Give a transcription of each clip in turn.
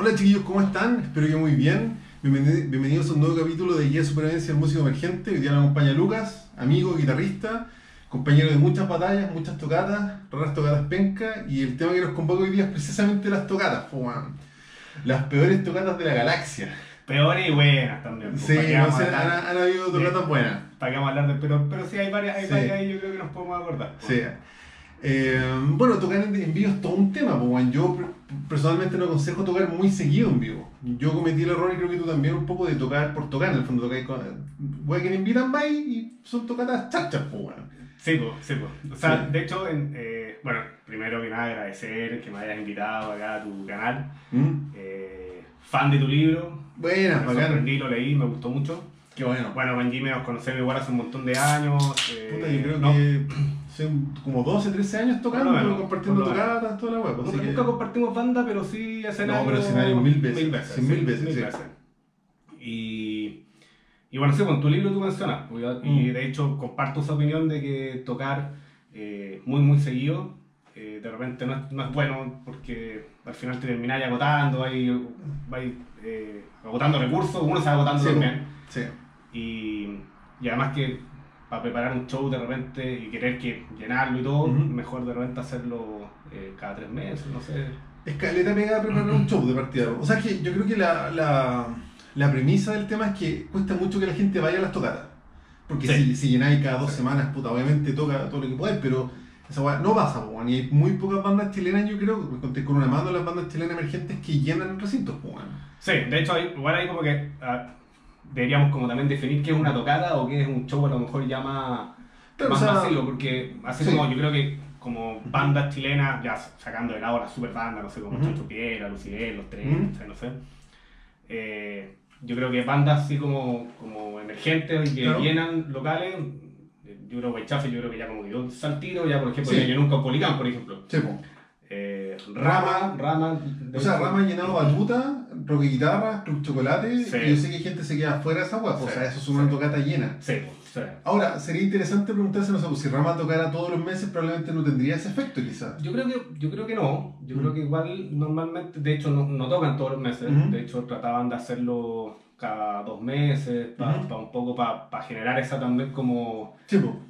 Hola chiquillos, ¿cómo están? Espero que muy bien. Bienveni- Bienvenidos a un nuevo capítulo de Guía de Supervivencia del Músico Emergente. Hoy día nos acompaña Lucas, amigo, guitarrista, compañero de muchas batallas, muchas tocatas, raras tocatas penca. Y el tema que nos convoca hoy día es precisamente las tocatas, weón. Las peores tocatas de la galaxia. Peores y buenas también. pues, Sí, ¿para qué no vamos sé, a hablar- han, han habido tocatas buenas. ¿Para qué vamos a hablar de pero, pero sí hay varias, hay Sí. varias yo creo que nos podemos acordar. pues. Sí. Eh, bueno, tocar en, vivo es todo un tema, pues. Yo per- personalmente no aconsejo tocar muy seguido en vivo. Yo cometí el error y creo que tú también un poco de tocar por tocar. En el fondo tocáis con. Weón, que me invitan vais y son tocatas chachas, pues, weón. Sí, pues, sí, pues. O sea, Sí. de hecho, en, eh, bueno, primero que nada agradecer que me hayas invitado acá a tu canal. ¿Mm? Eh, fan de tu libro. Buenas, me sorprendí, lo leí, me gustó mucho. Qué bueno. Bueno, Jimmy nos conocemos igual hace un montón de años. eh, Puta, yo creo no, que como 12, 13 años tocando, compartiendo menos. tocatas, toda la pues, nunca, que- nunca compartimos banda, pero sí escenario. No, pero escenario mil veces, Mil veces. sí, mil veces, sí. Y, y bueno, sí, con tu libro tú mencionas, pues, y Mm. de hecho comparto esa opinión de que tocar eh, muy, muy seguido eh, de repente no es, no es bueno porque al final te termináis agotando, vais, vais, eh, agotando recursos, uno se va agotando Sí, también. Sí. Y, y además que para preparar un show de repente y querer que llenarlo y todo, Ujú. mejor de repente hacerlo eh, cada tres meses, no sé. Escaleta pega a preparar un show de partida. O sea que yo creo que la, la, la premisa del tema es que cuesta mucho que la gente vaya a las tocatas. Porque Sí. si, si llenáis cada dos Sí. semanas, puta, obviamente toca todo lo que podáis, pero esa weá no pasa, weón. Y hay muy pocas bandas chilenas, yo creo, me conté con una mano las bandas chilenas emergentes que llenan recintos, po, weón. Sí, de hecho, hay- igual hay como que ah, deberíamos como también definir qué es una tocada o qué es un show a lo mejor ya más, Claro, más o sea, masivo, porque así sí. como yo creo que como bandas chilenas, ya sacando de lado las super bandas, no sé, como Ujú. Chocho Piedra, Lucidel, Los Tres, no sé, no sé. Eh, yo creo que bandas así como, como emergentes y que Claro. llenan locales, eh, yo creo que Chafe, yo creo que ya como que dio un ya por ejemplo, Sí. ya llenó un Caupolicán, por ejemplo. Sí. Eh, Rama. Rama, O sea, Rama ha llenado batuta, rock y guitarra, club chocolate, Sí. y yo sé que hay gente se queda fuera de esa weá, po, o sea, eso es una sí. tocata llena. Sí, sí. Ahora, sería interesante preguntarse, no sé, pues, si Rama tocara todos los meses, probablemente no tendría ese efecto, quizás. Yo creo que, yo creo que no. Yo Mm. creo que igual normalmente, de hecho, no, no tocan todos los meses. De hecho, trataban de hacerlo cada dos meses, para Ujú. un poco para generar esa también como,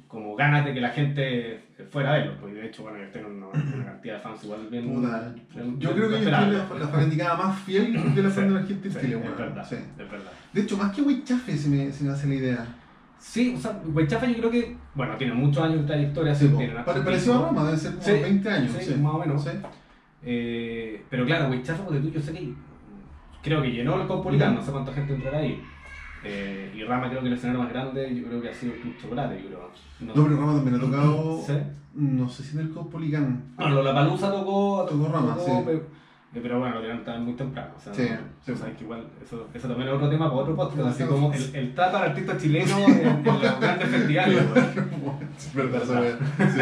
como ganas de que la gente fuera a verlo. Pues de hecho, bueno, ellos tienen una, una cantidad de fans igual bien. Puta, bien- Yo bien creo que respetable. tienen la, la fanaticada más fiel de la Sí, banda emergente en Sí, Chile, es weón. verdad, Sí. es verdad. De hecho, más que Wichafe, se me, se me hace la idea. Sí, o sea, Huechafa yo creo que, bueno, tiene muchos años de trayectoria. Sí, harto Pare- Parecido a. Rama, deben ser como Sí, 20 años. sí, más o menos. Eh, pero claro, Huichafa, porque tú yo sé que creo que llenó el Caupolicán, no sé cuánta gente entrará ahí. Eh, y Rama creo que el escenario más grande yo creo que ha sido el Club Chocolate, yo creo. No, pero Rama también ha tocado. Sí. No sé si en el Cospolicán. Bueno, la Palusa tocó, Tocó Rama, sí. pero, eh, pero bueno, lo tenían también muy temprano. O sea, Sí, no- sí. o sea, que igual, eso, eso también es otro tema para otro podcast, así Sí. como el, el trato al artista chileno en, en los grandes festivales. es verdad. Sí.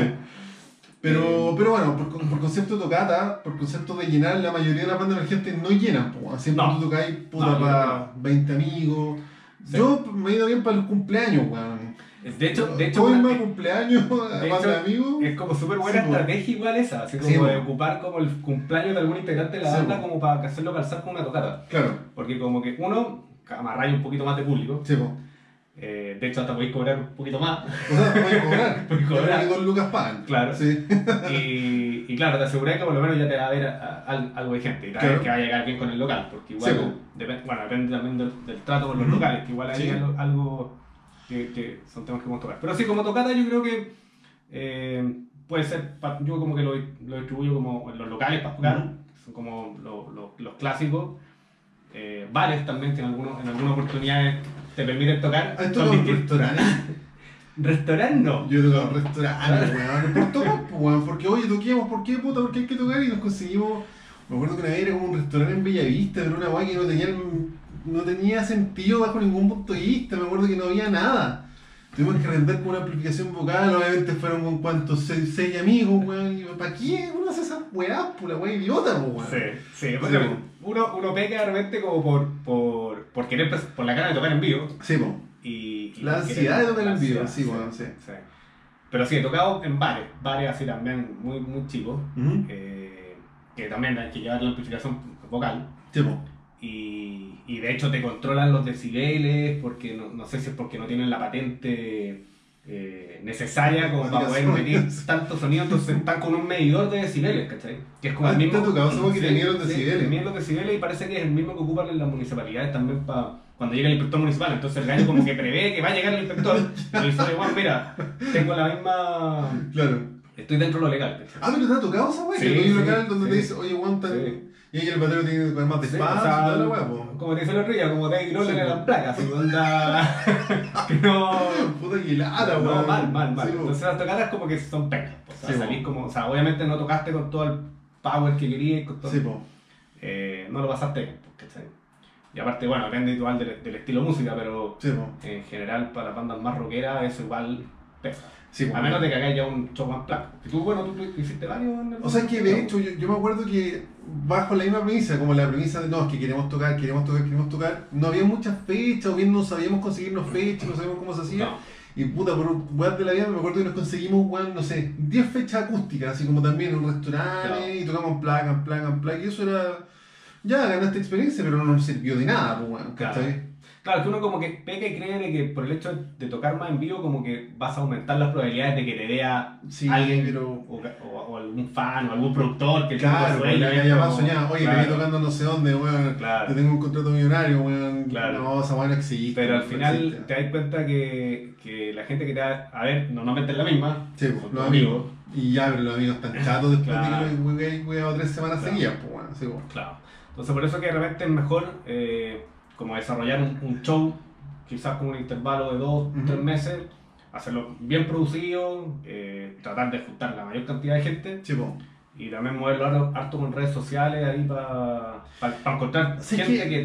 Pero, pero bueno, por, con- por concepto de tocata, por concepto de llenar, la mayoría de las bandas emergentes no llenan. po. Siempre No. tú tocáis puta No, para 20 amigos. Sí. Yo me he ido bien para los cumpleaños, weón. De hecho, de hecho, una- cumpleaños, de banda de hecho, amigos. Es como súper buena Sí, estrategia igual esa, así como Sí, de ocupar como el cumpleaños de algún integrante de la banda como para hacerlo calzar con una tocata. Claro, Porque como que uno, amarráis un poquito más de público, sí, po. Eh, de hecho hasta podéis cobrar un poquito más, O sea, puedes cobrar. Puedes cobrar. Dos lucas pagan. Claro. Sí. y, y claro, te aseguráis que por lo menos ya te va a ver a- a- al- algo de gente, y también Claro. que va a llegar bien con el local, porque igual, Sí, depende, bueno, depende también del, del trato con los locales, que igual hay Sí. algo, algo que, que son temas que podemos tocar. Pero sí, como tocata yo creo que eh, puede ser, yo como que lo, lo distribuyo como en los locales para tocar, Ujú. que son como lo- lo- los clásicos. Eh, bares también que en, algunos, en algunas oportunidades te permiten tocar. ¿Has Son tocado en distintos. restaurantes? Restaurante no. Yo he tocado en restaurantes, weón. Por tocar, pues, weón. Porque, oye, toquemos, ¿por qué, puta? Porque hay que tocar y nos conseguimos. Me acuerdo que una vez era como un restaurante en Bellavista, pero una weá que no tenía, no tenía sentido bajo ningún punto de vista. Me acuerdo que no había nada. Tuvimos que arrendar con una amplificación vocal, obviamente fueron con cuantos, seis, seis amigos, weón. ¿Para qué uno hace esas weás, pues la weá idiota, weón? Sí, sí, Sí, porque uno, uno peca de repente como por, por, por querer, por la gana de tocar en vivo. Sí, po. Y, y La ansiedad querer- de tocar en vivo, ansiedad, sí, bueno, sí. Pero sí, he tocado en bares, bares así también muy, muy chicos, eh, que también hay que llevar la amplificación vocal. Sí, po. Y, y de hecho te controlan los decibeles, porque no, no sé si es porque no tienen la patente eh, necesaria como para poder medir tanto sonido, entonces están con un medidor de decibeles, ¿cachai? Que es como Ah, el mismo. ¿te ha tocado que Sí, los sí, decibeles? tenía los decibeles y parece que es el mismo que ocupan en las municipalidades también para cuando llega el inspector municipal. Entonces el gallo como que prevé que va a llegar el inspector y dice, igual, mira, tengo la misma. Claro. Estoy dentro de lo legal. ¿cachai? Ah, pero te ha tocado esa weá, Sí, que el sí, local donde sí. te dice, oye, aguanta. Y el batero tiene que más Sí, o po. como te dice el otro día, como Dave Grohl las placas, así, onda. que no. Puta No, mal, mal, mal. Entonces las tocadas como que son pecas. O sea, salís como, o sea, obviamente no tocaste con todo el power que querías, con todo, Sí, eh, no lo pasaste bien, ¿cachai? Y aparte, bueno, depende igual del, del estilo de música, pero Sí, en general para las bandas más rockeras eso igual pesa. Sí. A menos de que hagáis ya un show más placo. Y tú, bueno, tú hiciste varios en el- O sea, es que de hecho yo, yo me acuerdo que bajo la misma premisa, como la premisa de no, es que queremos tocar, queremos tocar, queremos tocar, no había muchas fechas, o bien no sabíamos conseguirnos fechas, no sabíamos cómo se hacía. No. Y puta, por weas de la vida me acuerdo que nos conseguimos, weón, no sé, 10 fechas acústicas, así como también en un restaurante, Claro. y tocamos en placa, en placa, en placa, y eso era. Ya ganaste experiencia, pero no nos sirvió de nada, pues, weón. ¿cachai? Claro, que uno como que peca y cree de que por el hecho de tocar más en vivo como que vas a aumentar las probabilidades de que te vea Sí, alguien pero. o, o- o algún fan o algún productor que Claro, tipo sueña, ya, es ya como- más soñado, oye, claro, te vi tocando no sé dónde, weón. Claro. Yo tengo un contrato millonario, weón. Claro. No, esa weón no existe. Pero al final existe. te das cuenta que, que la gente que te da, a ver, normalmente es la misma, Sí, pues, los amigos. Y ya, pero los amigos están chatos después Claro. de que lo he tres semanas Claro. seguidas, pues bueno, sí, pues. Claro. Entonces por eso que de repente es mejor eh, como desarrollar un, un show, quizás con un intervalo de dos, tres meses, hacerlo bien producido, eh, tratar de juntar la mayor cantidad de gente y también moverlo harto, con redes sociales ahí para encontrar Sí, gente que- que,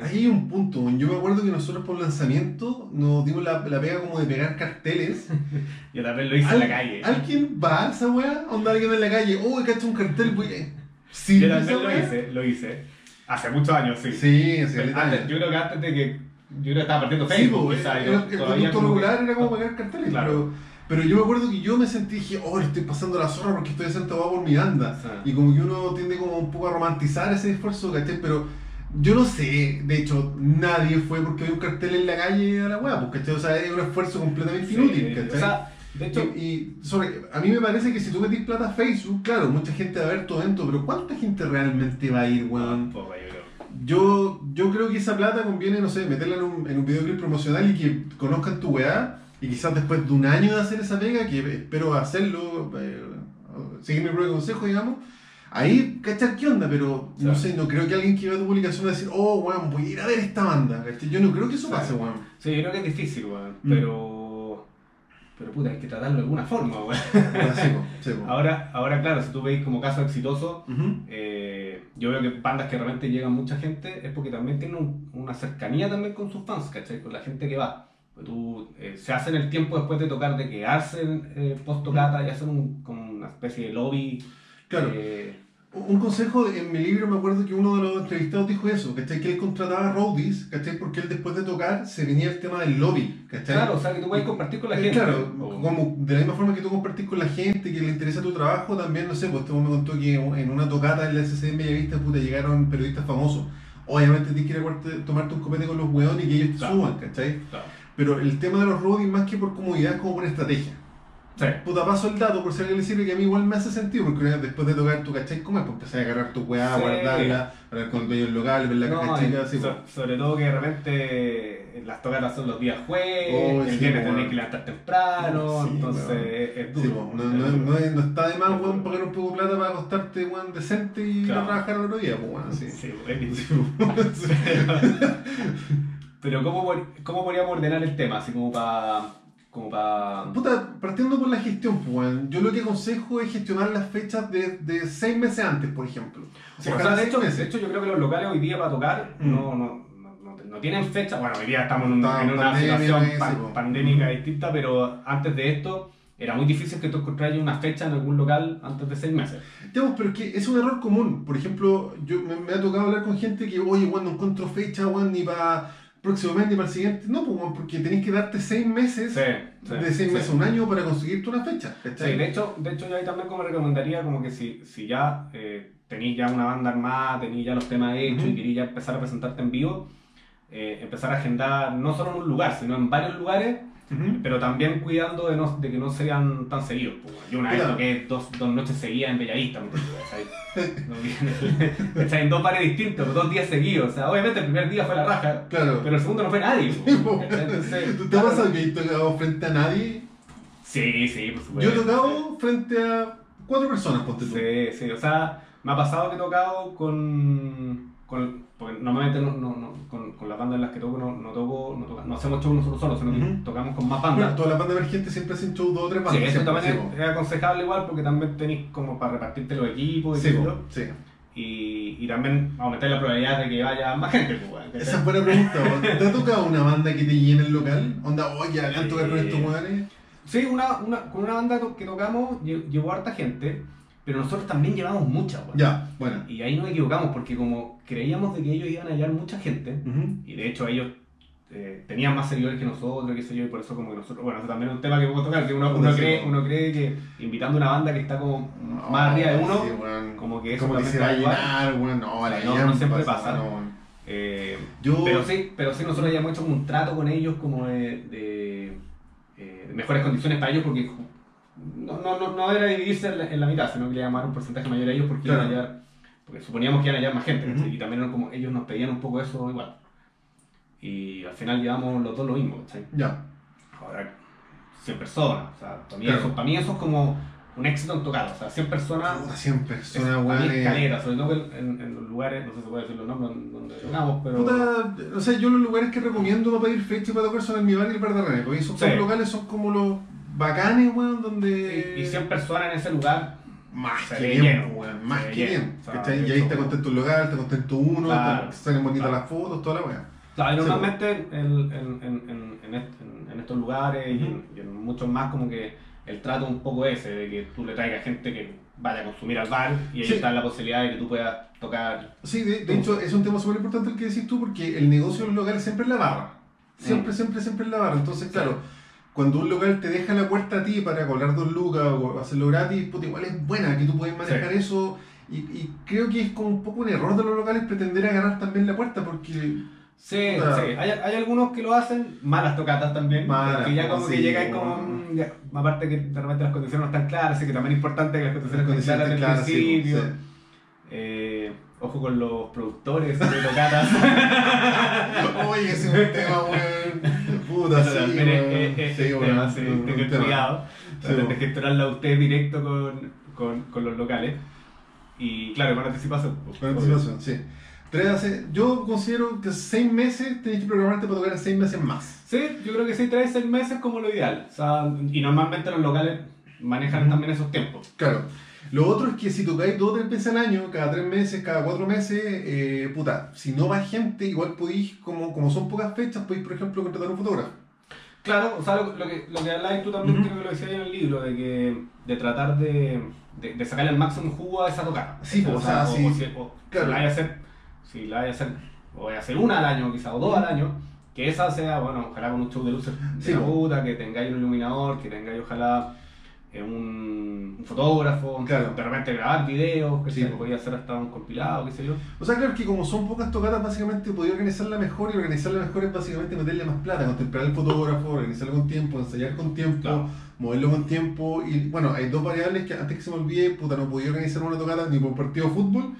te... Ahí hay un punto, yo me acuerdo que nosotros por lanzamiento nos dimos la, la pega como de pegar carteles. Yo también lo hice en Al- la calle. ¿Alguien va a esa weá? Onda alguien en la calle, oh, cacho un cartel, voy Sí, Yo también lo hice, lo hice. Hace muchos años, sí. Sí, Pero antes- yo creo que antes de que yo creo que estaba partiendo Sí, Facebook, pues, quizás, el, yo el que- regular era como pegar carteles, Claro. pero, pero yo me acuerdo que yo me sentí dije, oh, estoy pasando la zorra porque estoy weá por mi banda. Ah. Y como que uno tiende como un poco a romantizar ese esfuerzo, ¿cachai? Pero yo no sé, de hecho, nadie fue porque había un cartel en la calle a la weá, pues, ¿cachai? O sea, es un esfuerzo completamente Sí, inútil, O ¿cachai? sea, de hecho, y, y sobre, a mí me parece que si tú metís plata a Facebook, claro, mucha gente va a ver todo esto, pero ¿cuánta gente realmente va a ir, weón? Poco, yo creo. Yo, creo que esa plata conviene, no sé, meterla en un, en un videoclip promocional y que conozcan tu weá. Y quizás después de un año de hacer esa pega, que espero hacerlo, eh, seguir mi propio consejo, digamos, ahí cachar qué onda, pero no Claro. sé, no creo que alguien que vea tu publicación va a decir, oh, weón, voy a ir a ver esta banda. Yo no creo que eso pase, weón. Sí, yo creo que es difícil, weón. Mm. Pero. Puta, hay que tratarlo de alguna forma, weón. Ahora sí, sí. Ahora, ahora claro, si tú veis como caso exitoso, eh, yo veo que bandas que realmente llegan mucha gente es porque también tienen un- una cercanía también con sus fans, ¿cachai? Con la gente que va. Pues tú, eh, se hacen el tiempo después de tocar de quedarse eh, post tocata y hacen un, como una especie de lobby. Claro. eh, Un consejo, en mi libro me acuerdo que uno de los entrevistados dijo eso, ¿cachai? Que él contrataba roadies, ¿cachai? Porque él después de tocar se venía el tema del lobby, ¿cachai? claro, o sea, que tú puedes compartir con la gente. Claro, O- como de la misma forma que tú compartís con la gente, que le interesa tu trabajo, también, no sé, pues este me contó que en una tocata en la SC en Bellavista, puta, llegaron periodistas famosos. Obviamente tienes que ir a tomarte un copete con los weones y que ellos te Claro. suban, ¿cachai? Claro. Pero el tema de los roadies, más que por comodidad, es como por estrategia. Sí. Puta, paso el dato por si alguien le sirve, que a mí igual me hace sentido, porque después de tocar, tú cachai cómo es, pues empezás a agarrar tu weá, Sí. guardarla, hablar con el dueño del local, ver la No, caja chica, así, so- pues. sobre todo que de repente las tocatas son los días jueves, Oh, el sí, viernes bueno. tenés que levantar temprano, Sí, entonces es, duro. pues, no, no, no, es- no está de más, weón, pagar un poco de plata para acostarte, weón, decente y Claro. trabajar al otro día, pues, weón, sí. Sí. Pero ¿cómo, ¿cómo podríamos ordenar el tema? Así como para... Como para... Puta, partiendo por la gestión, pues, yo lo que aconsejo es gestionar las fechas de, de seis meses antes, por ejemplo. O sea, de, hecho, meses. de hecho, yo creo que los locales hoy día para tocar Mm. no, no, no, no- no tienen fecha. Bueno, hoy día estamos en, un- Está en una pandemia, situación pan- pandémica distinta, pero antes de esto era muy difícil que tú encontraras una fecha en algún local antes de seis meses. Digamos, pero es que es un error común. Por ejemplo, yo me, me ha tocado hablar con gente que, oye, weón, no encuentro fecha, weón, ni para próximo mes ni para el siguiente. No, pues, porque tenés que darte seis meses, Sí, sí, de seis sí. meses a un año para conseguirte una fecha. Sí, de hecho, de hecho yo ahí también como recomendaría como que si, si ya eh, tenís ya una banda armada, tenís ya los temas hechos y querís ya empezar a presentarte en vivo, eh, empezar a agendar no solo en un lugar, sino en varios lugares, pero también cuidando de, no, de que no sean tan seguidos. pues, Yo una vez Claro. toqué dos, dos noches seguidas en Bellavista, ¿cachai? en dos bares distintos, dos días seguidos. O sea, obviamente el primer día fue la raja, Claro. pero el segundo no fue nadie. pues, ¿Tú te que has tocado frente a nadie? Sí, sí, por Yo supuesto. he tocado frente a cuatro personas, ponte tú. Sí, sí, o sea, me ha pasado que he tocado con. con porque normalmente no, no, no, con, con las bandas en las que toco no, no toco, no, toca- no hacemos show nosotros solos, sino que Ujú. tocamos con más Bueno, bandas. todas las bandas emergentes siempre hacen show dos o tres Sí, bandas. eso siempre, también sí, es, es aconsejable igual porque también tenéis como para repartirte los equipos y Sí, yo. sí. y, y también aumentar la probabilidad de que vaya más gente. Pues. Esa es buena pregunta. ¿Te ha tocado una banda que te llene el local? Onda, oye, hagan tocar con Sí. estos weones. Sí, una, una, con una banda que tocamos lle- llevó harta gente, pero nosotros también llevamos mucha. weón. Ya, bueno. Y ahí nos equivocamos porque como creíamos de que ellos iban a hallar mucha gente, y de hecho ellos eh, tenían más seguidores que nosotros, qué sé yo, y por eso como que nosotros, bueno, eso también es un tema que puedo tocar, que uno, uno cree, uno cree que invitando a una banda que está como más arriba de uno, Sí, como que eso Como que se va a llenar, weón. No, la No, no siempre pasa. no, eh, Yo. pero sí, pero sí nosotros habíamos hecho como un trato con ellos como de, de, eh, de mejores condiciones para ellos porque no, no, no, no era dividirse en la, en la mitad, sino que le dar un porcentaje mayor a ellos porque iban a Claro. hallar- porque suponíamos que iban a hallar más gente, Ujú. ¿cachai? y también eran como ellos nos pedían un poco eso igual. Y al final llevamos los dos lo mismo, ¿cachai? Ya. Ahora 100 personas, o sea, para mí, Claro. eso, para mí eso es como un éxito en tocar, o sea, 100 personas Puta, 100 es personas, weón. escalera, sobre todo en, en- los lugares, no sé si se puede decir los nombres donde tocamos, pero... Puta, o sea, yo los lugares que recomiendo para pedir fecha y para tocar son el Mi Bar y el Bar de René, porque esos Sí. locales son como los bacanes, weón, donde... Y, y 100 personas en ese lugar, Más que bien, lleno, weón, más que lleno. bien. Y ahí está contento el local, está contento uno, Claro, está- salen bonitas claro. las fotos, toda la weá. claro, y normalmente en, en, en, en, en est- en- en estos lugares y, en, y en muchos más como que el trato un poco ese, de que tú le traigas gente que vaya a consumir al bar y ahí Sí. está la posibilidad de que tú puedas tocar. Sí, de, de hecho es un tema súper importante el que decís tú porque el negocio de los locales siempre es la barra. Siempre, Mm. siempre, siempre es la barra. Entonces, claro, cuando un local te deja la puerta a ti para cobrar dos lucas o hacerlo gratis, puta, igual es buena que tú puedes manejar Sí. eso. Y, y creo que es como un poco un error de los locales pretender agarrar también la puerta porque... Sí, Puta. sí. Hay, hay algunos que lo hacen, malas tocatas también, Malas, que ya como sí, que llegan como... bueno. ya, aparte que de repente las condiciones no están claras, así que también es importante que las condiciones Las estén claras desde el principio. sí. Eh, ojo con los productores de tocatas. Oye, ese es un tema, weón. Puta, sí, es- es- es- Sí, es weón, tema, sí, tema. cuidado. Gestionarla usted directo con, con, con los locales. Y claro, con anticipación. pues, Con anticipación, sí. Tres yo considero que seis meses tenés que programarte para tocar seis meses más. Sí, yo creo que sí, tres, seis meses como lo ideal. O sea, y normalmente los locales manejan Ujú. también esos tiempos. Claro. Lo otro es que si tocáis dos o tres veces al año, cada tres meses, cada cuatro meses, eh, puta, si no va gente, igual podéis, como, como son pocas fechas, podéis, por ejemplo, contratar un fotógrafo. Claro, o sea, lo, lo que, lo que habláis tú también, Ujú. creo que lo decías en el libro, de que de tratar de, de, de sacarle el máximo jugo a esa tocada. Sí, o sea, sí. si, o- Claro. si la vaya a hacer, si la vaya a hacer, o vaya a hacer una al año quizá, o dos al año, que esa sea, bueno, ojalá con un show de luces de Sí, la puta, que tengáis un iluminador, que tengáis ojalá un, un fotógrafo, Claro. de repente grabar videos, que Sí. podía hacer hasta un compilado, qué sé yo. O sea, claro que como son pocas tocadas, básicamente podéis organizarla mejor y organizarla mejor es básicamente meterle más plata, contemplar el fotógrafo, organizarlo con tiempo, ensayar con tiempo, Claro. moverlo con tiempo. Y bueno, hay dos variables que antes que se me olvide, puta, no podía organizar una tocada ni por partido de fútbol,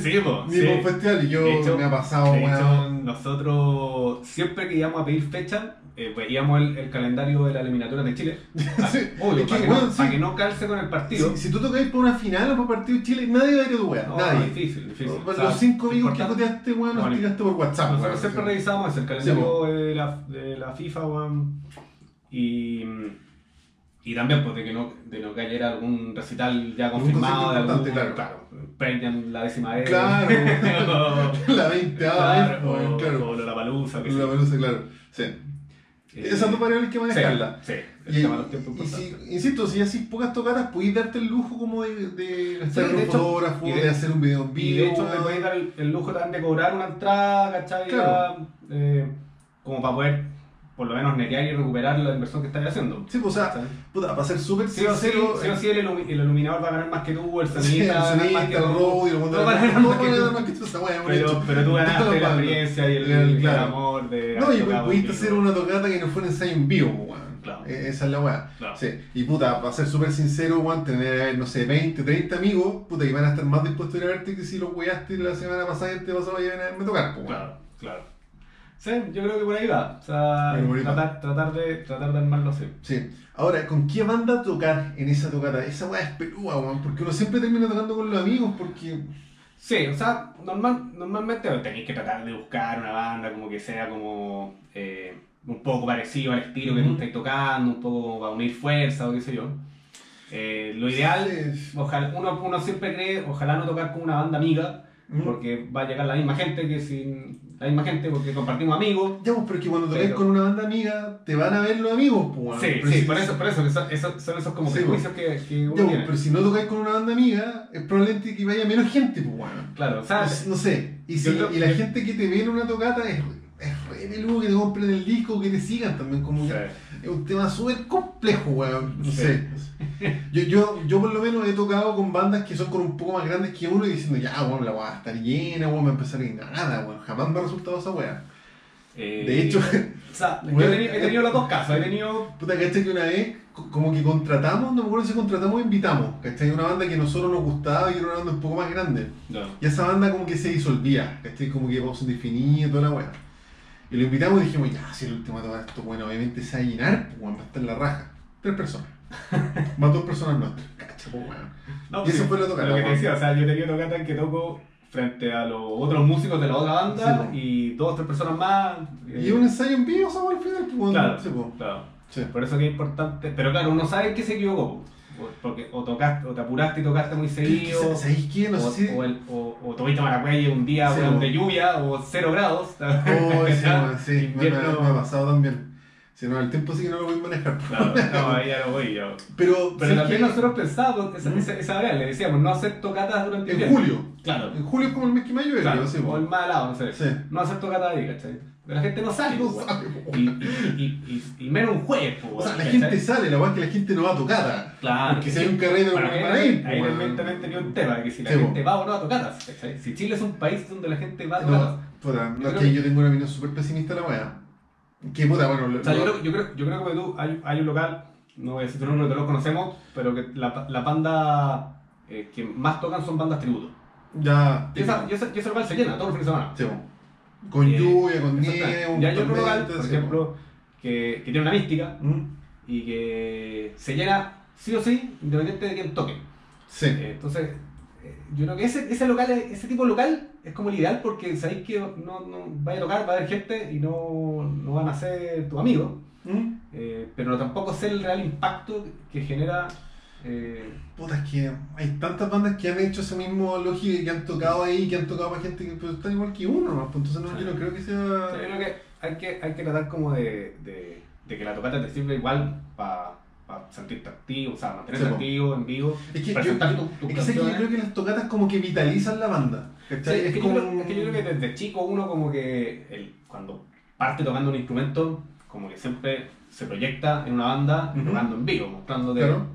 Sí, ni por festival. Y yo hecho- me ha pasado, hecho, nosotros siempre que íbamos a pedir fecha, eh, veíamos el, el calendario de la eliminatoria de Chile. Ah, Sí, Obvio, para, que weón, no, sí. para que no calce con el partido. Si, si tú tocáis por una final o por partido de Chile, nadie va a ir a tu weá, No, nadie. difícil, difícil. Los O sea, cinco amigos que joteaste, weón, los Bueno, tiraste por WhatsApp. Nosotros weón. siempre revisamos eso, el calendario de, la, de la FIFA, weón. Y, y también pues, de que no, de no cayera algún recital ya confirmado de algún, importante, claro. Peñan la décima vez. Claro. o, La 20 claro, o, claro. o la palusa, que La sí. pelusa, claro. Sí. Esas dos variables que sí, manejarla. Sí, el Y, y si, insisto, si haces pocas tocadas, podéis darte el lujo como de, de gastar Sí, un fotógrafo, y de, de- hacer un video en Y vivo. de hecho te puedes dar el, el lujo también de cobrar una entrada, ¿cachai? Claro. Eh, como para poder por lo menos netear y recuperar la inversión que estás haciendo. Sí, pues, o sea, ¿Cachai? puta, para ser súper Sí sincero. sí o sí, el, ilumi- el iluminador va a ganar más que tú, el Sí, el va a ganar más que el tú. mundo va a ganar más que tú. Pero, pero tú ganaste la experiencia y el, Claro, el claro. amor de No, y pudiste hacer una tocata que no fue un ensayo en vivo, weón. Claro. Eh, Esa es la weá. Claro. Sí. Y puta, para ser súper sincero, weón, tener, no sé, 20, 30 amigos, puta, que van a estar más dispuestos a ir a verte que si los weaste la semana pasada y este pasado vayan a verme tocar, pues, weón. Claro, claro. Sí, yo creo que por ahí va. O sea, tratar, tratar, de, tratar de armarlo así. Sí. Ahora, ¿con qué banda tocar en esa tocata? Esa weá es pelúa, weón, porque uno siempre termina tocando con los amigos, porque. Sí, o sea, normal, normalmente tenéis que tratar de buscar una banda como que sea como eh, un poco parecido al estilo que tú estáis tocando, un poco como para unir fuerza o qué sé yo. Eh, lo ideal, Sí. ojalá, uno, uno siempre cree, ojalá no tocar con una banda amiga, porque va a llegar la misma gente que sin la misma gente, porque compartimos amigos. Ya, pues, pero es que cuando tocas Pero- con una banda amiga, te van a ver los amigos, pues. Sí, sí, si- por eso, por eso, que son, esos, son esos como Sí, prejuicios que, que Ya, uno pues, tiene. pero si no tocáis con una banda amiga, es probablemente que vaya menos gente, pues, weón. Claro, o sea, No, no sé. Y, si, yo creo- y la gente que te ve en una tocata es, es re peludo que te compren el disco, que te sigan también. Como que. Es un tema súper complejo, weón. No Sí. sé. Yo, yo, yo por lo menos he tocado con bandas que son con un poco más grandes que uno y diciendo, ya, weón, la weá va a estar llena, weón, va a empezar en nada, weón. Jamás me ha resultado esa weá. eh, De hecho, o sea, yo he tenido, he tenido los dos casos. He tenido puta, ¿cachai? Que una vez, co- como que contratamos, no me acuerdo si contratamos o invitamos, ¿cachai? Una banda que a nosotros nos gustaba y era una banda un poco más grande. no, Y esa banda como que se disolvía, ¿cachai? Como que pausa indefinida, toda la weá. Y lo invitamos y dijimos, ya, si el último toca esto, bueno, obviamente se va a llenar, pues weón, va a estar en la raja. Tres personas. Más dos personas nuestras. Cacha, pues weón. No, Y eso fue tocata, Lo que te decía, o sea, yo tenido tocata en que toco frente a los otros músicos de la otra banda Sí, po. y dos o tres personas más. Y un ensayo en vivo, ¿sabes? Al final, pues weón. Claro, Sí, pues. claro. Sí. Por eso que es importante. Pero claro, uno sabe que se equivocó. Po. Porque o tocaste, o te apuraste y tocaste muy seguido. ¿Qué- ¿Sabéis qué? No o, sé si. o, el, o, o tuviste Maracuyá un día Sí, de lluvia o cero grados. Oh, sí, me, me- invierno- me ha pasado también. Si no, el tiempo sí que no lo voy a manejar. Claro, no, ahí ya lo voy yo. Pero, Pero ¿sabes también nosotros pensábamos esa, esa, esa variable, le decíamos no hacer tocatas durante En invierno. julio. Claro. En julio es como el mes que más llueve, Claro, sí, o el más helado, no sé. Sí. No hacer tocatas ahí, ¿cachai? La gente no sale, No pues, po. y, y, y, y, menos un jueves, pues, O sea, la gente sale, la weá es que la gente no va a tocar. Claro. Porque si hay un carrete, Bueno, no ahí, para ir, ahí también, tenía un tema, que si la Sí, gente va o no a tocatas, ¿cachai? Si Chile es un país donde la gente va a No, puta, no, es creo que que- yo tengo una opinión súper pesimista de la weá. Que puta, bueno, O sea, yo creo, yo creo, yo creo que tú, hay, hay un local, no voy a decir tu nombre, todos lo conocemos, pero que la, la banda eh, que más tocan son bandas tributo. ya. Y esa, y esa, y ese local se llena todos los fines de semana. Sí. Con lluvia, con nieve, un Y hay otro local, tormenta, por ejemplo, que, que tiene una mística Mm, y que se llena sí o sí, independiente de quién toque. Sí. Eh, entonces, eh, yo creo que ese, ese local, ese tipo de local es como el ideal porque sabéis que no, no vaya a tocar, va a haber gente y no, no van a ser tus amigos, Mm, eh, pero tampoco sé el real impacto que genera. Eh, Puta, es que hay tantas bandas que han hecho ese mismo lógica y que han tocado ahí, que han tocado para gente que pues, están igual que uno, ¿no? Entonces no, yo no creo que sea, yo creo que hay que, hay que tratar como de, de, de que la tocata te sirva igual para sentirte activo, o sea, mantenerte Sí, activo, en vivo, Es que yo, tu- es que yo creo que las tocatas como que vitalizan la banda. Sí, es, es que como. yo creo, es que yo creo que desde chico uno como que el, cuando parte tocando un instrumento, como que siempre se proyecta en una banda tocando en vivo, mostrándote Claro.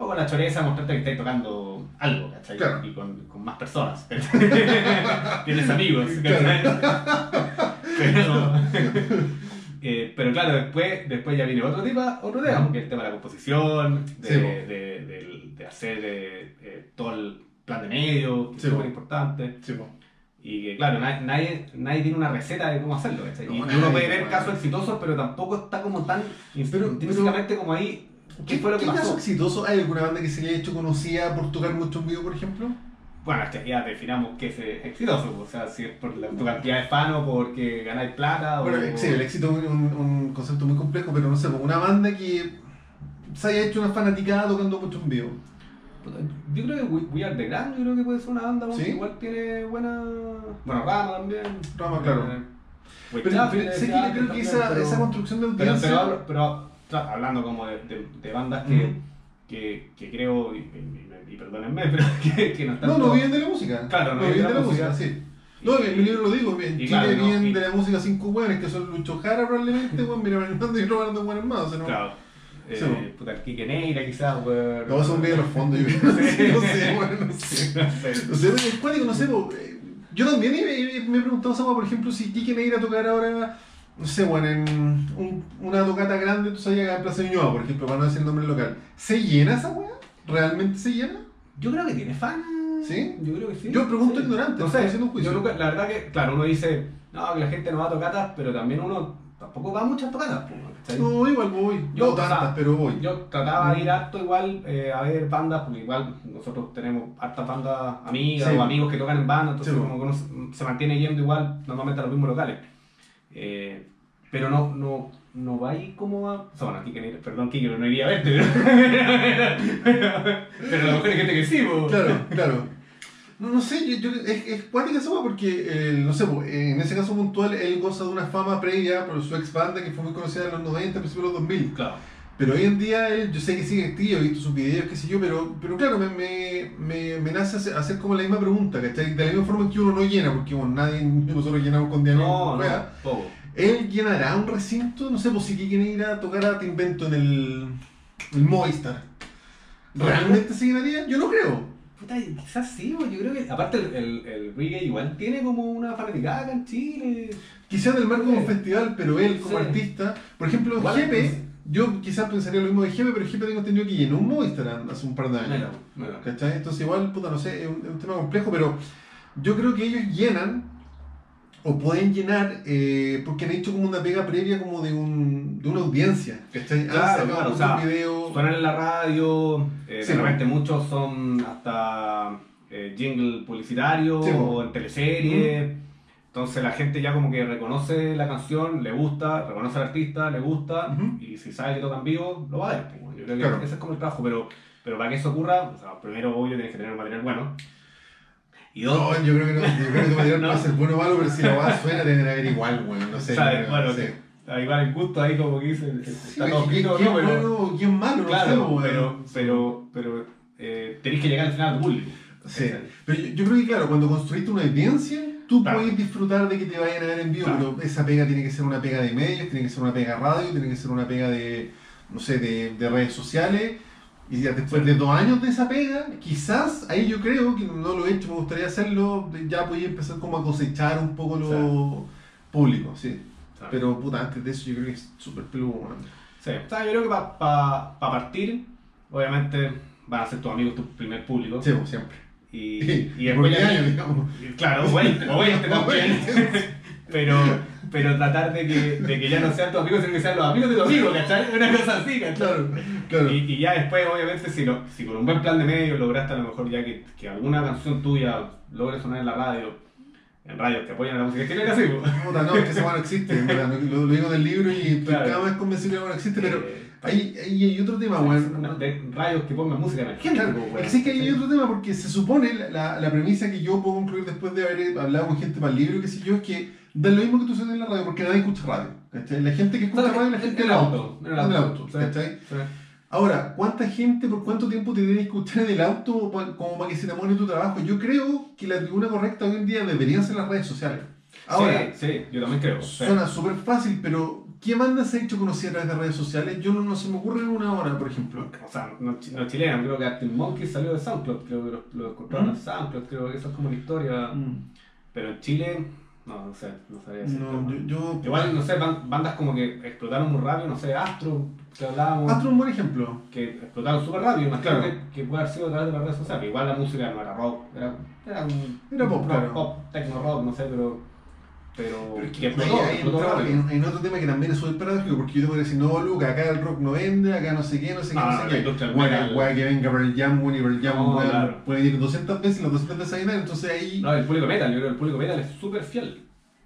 Un poco la choreza, mostrarte que estás tocando algo, ¿cachai? Claro. Y con, con más personas. Tienes amigos, Claro. ¿cachai? Pero, eh, pero claro, después, después ya viene otro tema, otro tema, Ujú. que es el tema de la composición, de, Sí, de, de- de hacer eh, eh, todo el plan de medio, que Sí, es súper importante. Sí. Y que claro, na- nadie, nadie tiene una receta de cómo hacerlo. ¿cachai? No, y uno puede ver casos exitosos, pero tampoco está como tan Pero- intrínsecamente como ahí. ¿Qué, fue lo que ¿Qué caso pasó? exitoso? ¿Hay alguna banda que se haya hecho conocida por tocar mucho en vivo, por ejemplo? Bueno, es que ya definamos qué es exitoso. O sea, si es por la, tu cantidad de fans o porque ganáis plata. Bueno, o... sí, el éxito es un, un concepto muy complejo, pero no sé, una banda que se haya hecho una fanaticada tocando mucho en vivo. Yo creo que We, We Are The Grand, yo creo que puede ser una banda ¿Sí? que igual tiene buena. Bueno, Rama también. Rama, claro. Eh, Pero, pero sé que yo creo que esa, pero- esa construcción de Pero, audiencia... pero, pero, tra- hablando como de, de- de bandas que, que, que creo, y, y- y perdónenme, pero que, que no están. no, no viven de la música. Claro, no no viven de la música, música. sí. No, en mi libro lo digo, en Y, y Chile claro, no, vienen y- de la música cinco hueones, que son Lucho Jara probablemente, weón, mira Fernando y Roberto Juan más, o sea, no. Claro. Sí, Eh, puta, el Quique Neira quizás, weón. No, son bien los fondos, yo no sé, weón, no sé. No sé. No sé, no yo también me he preguntado, por ejemplo, si Kike Neira a tocar ahora, no sé, bueno, en un- una tocata grande, tú sabías acá en Plaza Ñuñoa, por ejemplo, para no decir el nombre local. ¿Se llena esa weá? ¿Realmente se llena? Yo creo que tiene fan. ¿Sí? Yo creo que sí. Yo pregunto Sí. ignorante, No sé. haciendo un juicio. Yo nunca, la verdad que, claro, uno dice, no, que la gente no va a tocatas, pero también uno tampoco va a muchas tocatas. pues, ¿cachai? No, igual voy. Yo, no o sea, tantas, pero voy. Yo trataba de ir harto igual eh, a ver bandas, porque igual nosotros tenemos hartas bandas amigas Sí. o amigos que tocan en bandas, entonces Sí. como que uno se mantiene yendo igual normalmente a los mismos locales. Eh, pero no, no, no va ahí como a... O sea, bueno, perdón Kike, no iría a verte, pero, pero a lo mejor hay gente que sí, po. Claro, claro. No, no sé, yo, yo- es, es cuática esa porque, eh, no sé, en ese caso puntual, él goza de una fama previa por su ex banda que fue muy conocida en los 90, principios de los 2000. Claro. Pero hoy en día él, yo sé que sigue activo, he visto sus videos, qué sé yo, pero, pero claro, me, me, me, me nace hacer, hacer como la misma pregunta, ¿cachai? De la misma forma que uno no llena, porque bueno, nadie, nosotros llenamos con Diana No, no, poco. ¿Él llenará un recinto? No sé, pues si quieren ir a tocar a Te Invento en el, el Movistar. ¿Realmente se llenaría? Yo no creo. Puta, quizás sí, po, yo creo que aparte el, el, el reggae igual tiene como una fanaticada acá en Chile. Quizás en el marco de un festival, pero él como Sí. artista, por ejemplo, Jepe, pues. Yo quizás pensaría lo mismo de Jepe, pero Jepe tengo entendido que llenó un Movistar hace un par de años. Mira, mira. ¿Cachai? Entonces igual, puta, no sé, es un, es un tema complejo, pero yo creo que ellos llenan o pueden llenar eh, porque han hecho como una pega previa como de, un, de una audiencia, ¿cachai? Claro, han sacado claro, o sea, videos. Suenan en la radio, eh, Sí, de repente muchos son hasta eh, jingle publicitario Sí, o en teleserie. Entonces la gente ya como que reconoce la canción, le gusta, reconoce al artista, le gusta, Ujú. y si sabe que toca en vivo, lo va a ver. pues. Yo creo que Claro. ese es como el trabajo, pero, pero para que eso ocurra, o sea, primero obvio tienes que tener un material bueno. Y dos, No, yo creo que no, yo creo que tu material No. puede ser bueno o malo, pero si la va suena tendrá que haber igual, bueno, no sé. ¿sabes? no Bueno, sé. que- igual el gusto ahí como que dice, Sí, está todo ¿quién, escrito, quién ¿no? Pero- bueno quién malo? No sé, Claro, bueno. pero, pero, pero eh, tenés que llegar al final a tu público. Sí, pero yo, yo creo que claro, cuando construiste una audiencia, tú Claro. puedes disfrutar de que te vayan a ver en vivo, Claro. pero esa pega tiene que ser una pega de medios, tiene que ser una pega radio, tiene que ser una pega de, no sé, de, de redes sociales. Y ya después de dos años de esa pega, quizás ahí yo creo que no lo he hecho, me gustaría hacerlo, ya podía empezar como a cosechar un poco lo público, sí. Pero puta, antes de eso yo creo que es súper peludo. Sí, o sea, yo creo que para partir, obviamente van a ser tus amigos tu primer público. Sí, siempre. Y, Y, después ya- años, digamos. Claro, o 20, o 20 también. pero, pero tratar de que, de que ya no sean tus amigos, sino que sean los amigos de tu amigo, ¿cachai? Una cosa así, ¿cachai? Claro, claro. Y, y ya después, obviamente, si, lo- si con un buen plan de medio lograste a lo mejor ya que, que alguna canción tuya logre sonar en la radio, en radios que apoyan a la música chilena, sí. Puta, no, es que esa weá no existe, lo, lo digo del libro y estoy Claro. cada vez convencido que no existe, pero Eh, hay, hay, hay otro tema, weón. de radios que pongan música emergente, Claro, pues, weón. es que hay otro tema porque se supone, la, la, la premisa que yo puedo concluir después de haber hablado con gente para el libro, qué sé yo, es que da lo mismo que tú suenas en la radio, porque nadie escucha radio, ¿cachai? La gente que escucha Claro, radio es la en- gente en del el auto, auto, en en el el auto, sí. Sí. Ahora, ¿cuánta gente por cuánto tiempo te debe escuchar en el auto como para que se enamore de tu trabajo? Yo creo que la tribuna correcta hoy en día deberían ser las redes sociales. Ahora, sí, sí, yo también creo. sí. Suena súper fácil, pero ¿qué banda se ha hecho conocida a través de redes sociales? Yo no, no se me ocurre una hora, por ejemplo. O sea, no, no chileno, creo que Arctic Monkeys salió de SoundCloud, creo que lo, lo encontraron ¿Mm? en SoundCloud, creo que eso es como una historia. Pero en Chile, no, no sé, no sabría decirte. No, yo, yo- Igual, no sé, ban- bandas como que explotaron muy rápido, no sé, Astro, que hablábamos, Astro es un buen ejemplo. que explotaron súper rápido, imagino Claro. que, que puede haber sido a través de las redes sociales. Igual la música no era rock, era, era, un, Era pop, rock, claro. pop, techno rock, no sé, pero. Pero, Pero es que rápido. en, en otro tema que también es súper paradójico, porque yo te puedo decir, no, Luca, acá el rock no vende, acá no sé qué, no sé qué, Ah, no sé qué. Bueno, weá, que venga Pearl Jam, bueno, y Pearl Jam, No, weá, claro. puede ir 200 veces y las 200 veces hay nada, entonces ahí... No, el público metal, yo creo que el público metal es súper fiel.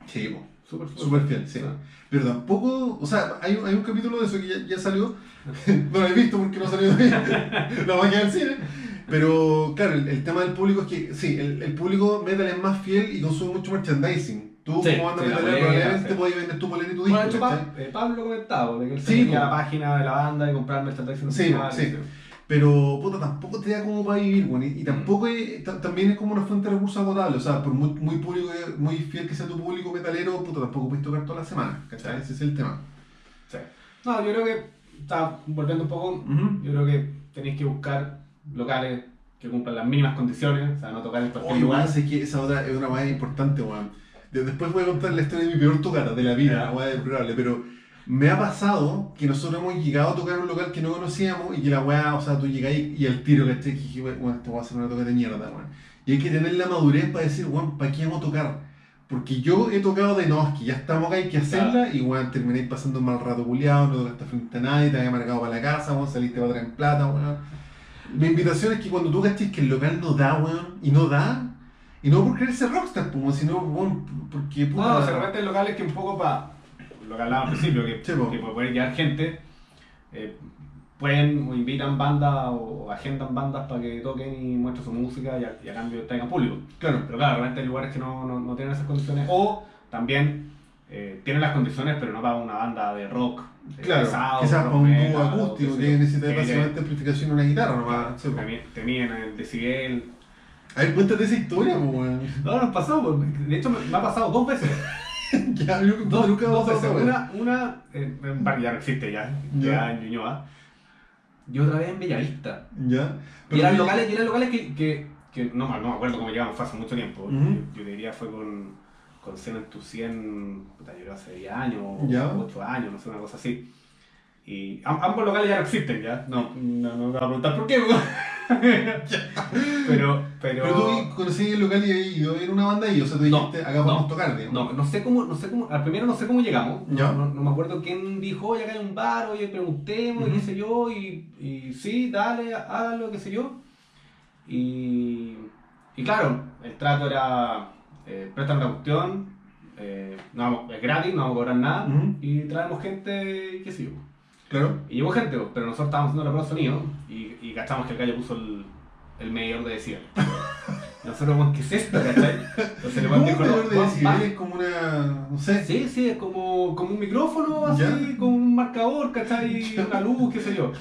Sí, po. Súper, Súper fiel, sí. Pero tampoco, o sea, hay, un- hay un capítulo de eso que ya, ya salió, no lo he visto porque no salió todavía, la magia del cine. Pero claro, el, el tema del público es que sí, el, el público metal es más fiel y consume mucho merchandising. Tú Sí, como banda sí, probablemente sí. podés vender tu polera y tu disco, Bueno, hecho. Pa- eh, Pablo comentaba de que él Sí, se metía po. a la página de la banda y comprar merchandising. Sí, nacional, sí. Pero, puta, tampoco te da como para vivir, weón. Y, y tampoco es- ta- también es como una fuente de recursos agotables. O sea, por muy, muy público, muy fiel que sea tu público metalero, puta, tampoco puedes tocar toda la semana, ¿cachai? Ese es el tema. Sí. No, yo creo que, está volviendo un poco, yo creo que tenéis que buscar locales que cumplan las mínimas condiciones, o sea, no tocar en cualquier Oye, lugar. weón, sé que esa otra es una weá importante, weón. De- Después voy a contar la historia de mi peor tocata de la vida, weá es probable, pero me ha pasado que nosotros hemos llegado a tocar un local que no conocíamos y que la weá, o sea, tú llegáis y al tiro, ¿cachai? Que dije, weón, esto va a ser una toca de mierda, weón. Y hay que tener la madurez para decir, weón, ¿para qué vamos a tocar? Porque yo he tocado de no, es que ya estamos acá, hay que hacerla, y weón, termináis pasando un mal rato culiado, no tocaste frente a nadie, te había marcado para la casa, weón, saliste para traer plata, weón. Mi invitación es que cuando tú cachis que el local no da, weón, y no da, y no por creerse rockstar, pues, weón, sino, porque puta. No, o sea, realmente hay locales que un poco para lo que hablaba al principio, que, Sí, que para poder llevar gente, eh, pueden o invitan bandas o agendan bandas para que toquen y muestren su música y a, y a cambio traigan público. Claro, Pero claro, realmente hay lugares que no, no, no tienen esas condiciones. O también eh, tienen las condiciones, pero no para una banda de rock. claro, pesado, quizás para un dúo acústico que necesita básicamente amplificación y una guitarra nomás. te, te miden el decibel. A ver, cuéntate esa historia, weón. No, nos pasó, pues, de hecho me, me ha pasado dos veces. ya, yo Dos, nunca dos veces. Una, una eh, en bar que ya no existe ya, Ya. ya en Ñuñoa. Y otra vez en Bellavista. Ya. Y eran locales, y eran locales que, que, que no, no me acuerdo cómo llegamos, fue hace mucho tiempo. Yo, yo diría fue con, con 100 en tu 100, puta, yo hace 10 años, Ya. 8 años, no sé, una cosa así. Y am- ambos locales ya no existen, ya. No, no, no me voy a preguntar por qué, pero, pero. Pero tú conocí el local y habías ido a ver una banda y, o sea, tú No, dijiste, acá no, podemos tocar, digamos. No, no sé cómo, no sé cómo, al primero no sé cómo llegamos, no, no, no me acuerdo quién dijo, oye, acá hay un bar, oye, preguntemos, y qué sé yo, y, y sí, dale, hágalo, qué sé yo. Y, y claro, el trato era, eh, prestan la cuestión, eh, no es gratis, no vamos a cobrar nada, y traemos gente, qué sé yo. Claro. Y llegó gente, pero nosotros estábamos haciendo la prueba de sonido, y, y cachamos que el gallo puso el, el medidor de decibel. Nosotros, ¿qué es esto, cachai? Entonces el ¿Cómo weón dijo, un no, medidor de va- decibel? baja- Es como una, no sé. Sí, sí, es como, como un micrófono, así, Ya. con un marcador, ¿cachai? Una luz, qué sé yo.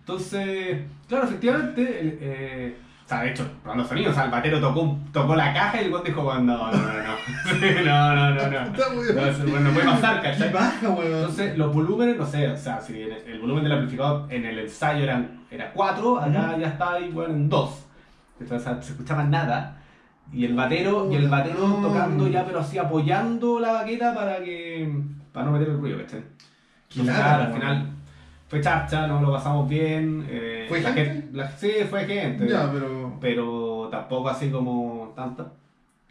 Entonces, claro, efectivamente, el, eh, o sea, de hecho, probando sonido, o sea, el batero tocó, tocó la caja y el guante dijo, no, no, no, no. no, no, no, no. No, no puede pasar, ¿cachai? baja, weón. Entonces, los volúmenes, no sé, o sea, si el, volumen del amplificador en el ensayo eran, era 4, acá ya está ahí, weón, en 2. Entonces, o sea, se escuchaba nada. Y el batero, y el batero tocando ya, pero así apoyando la baqueta para que. para no meter el ruido, ¿cachai? Claro, al final fue charcha, no lo pasamos bien. eh, ¿Fue la gente? la- sí, fue gente. Ya, pero. Pero tampoco así como tanta.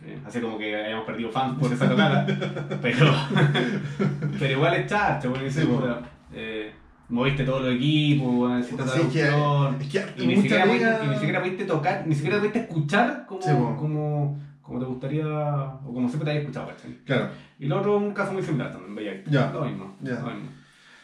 eh, así como que hayamos perdido fans por esa tocada. pero, pero igual es charcha, porque Sí, puta, eh, moviste todo el equipo, necesitas Sí, es que- traducción. Es que Y ni, siquiera pega- pudiste, y ni siquiera pudiste tocar, ni siquiera pudiste escuchar como, Sí, po. como, como te gustaría, o como siempre te habías escuchado, ¿cachai? Claro. Y lo otro, un caso muy similar también, veía Ya. Lo mismo. Ya. lo mismo.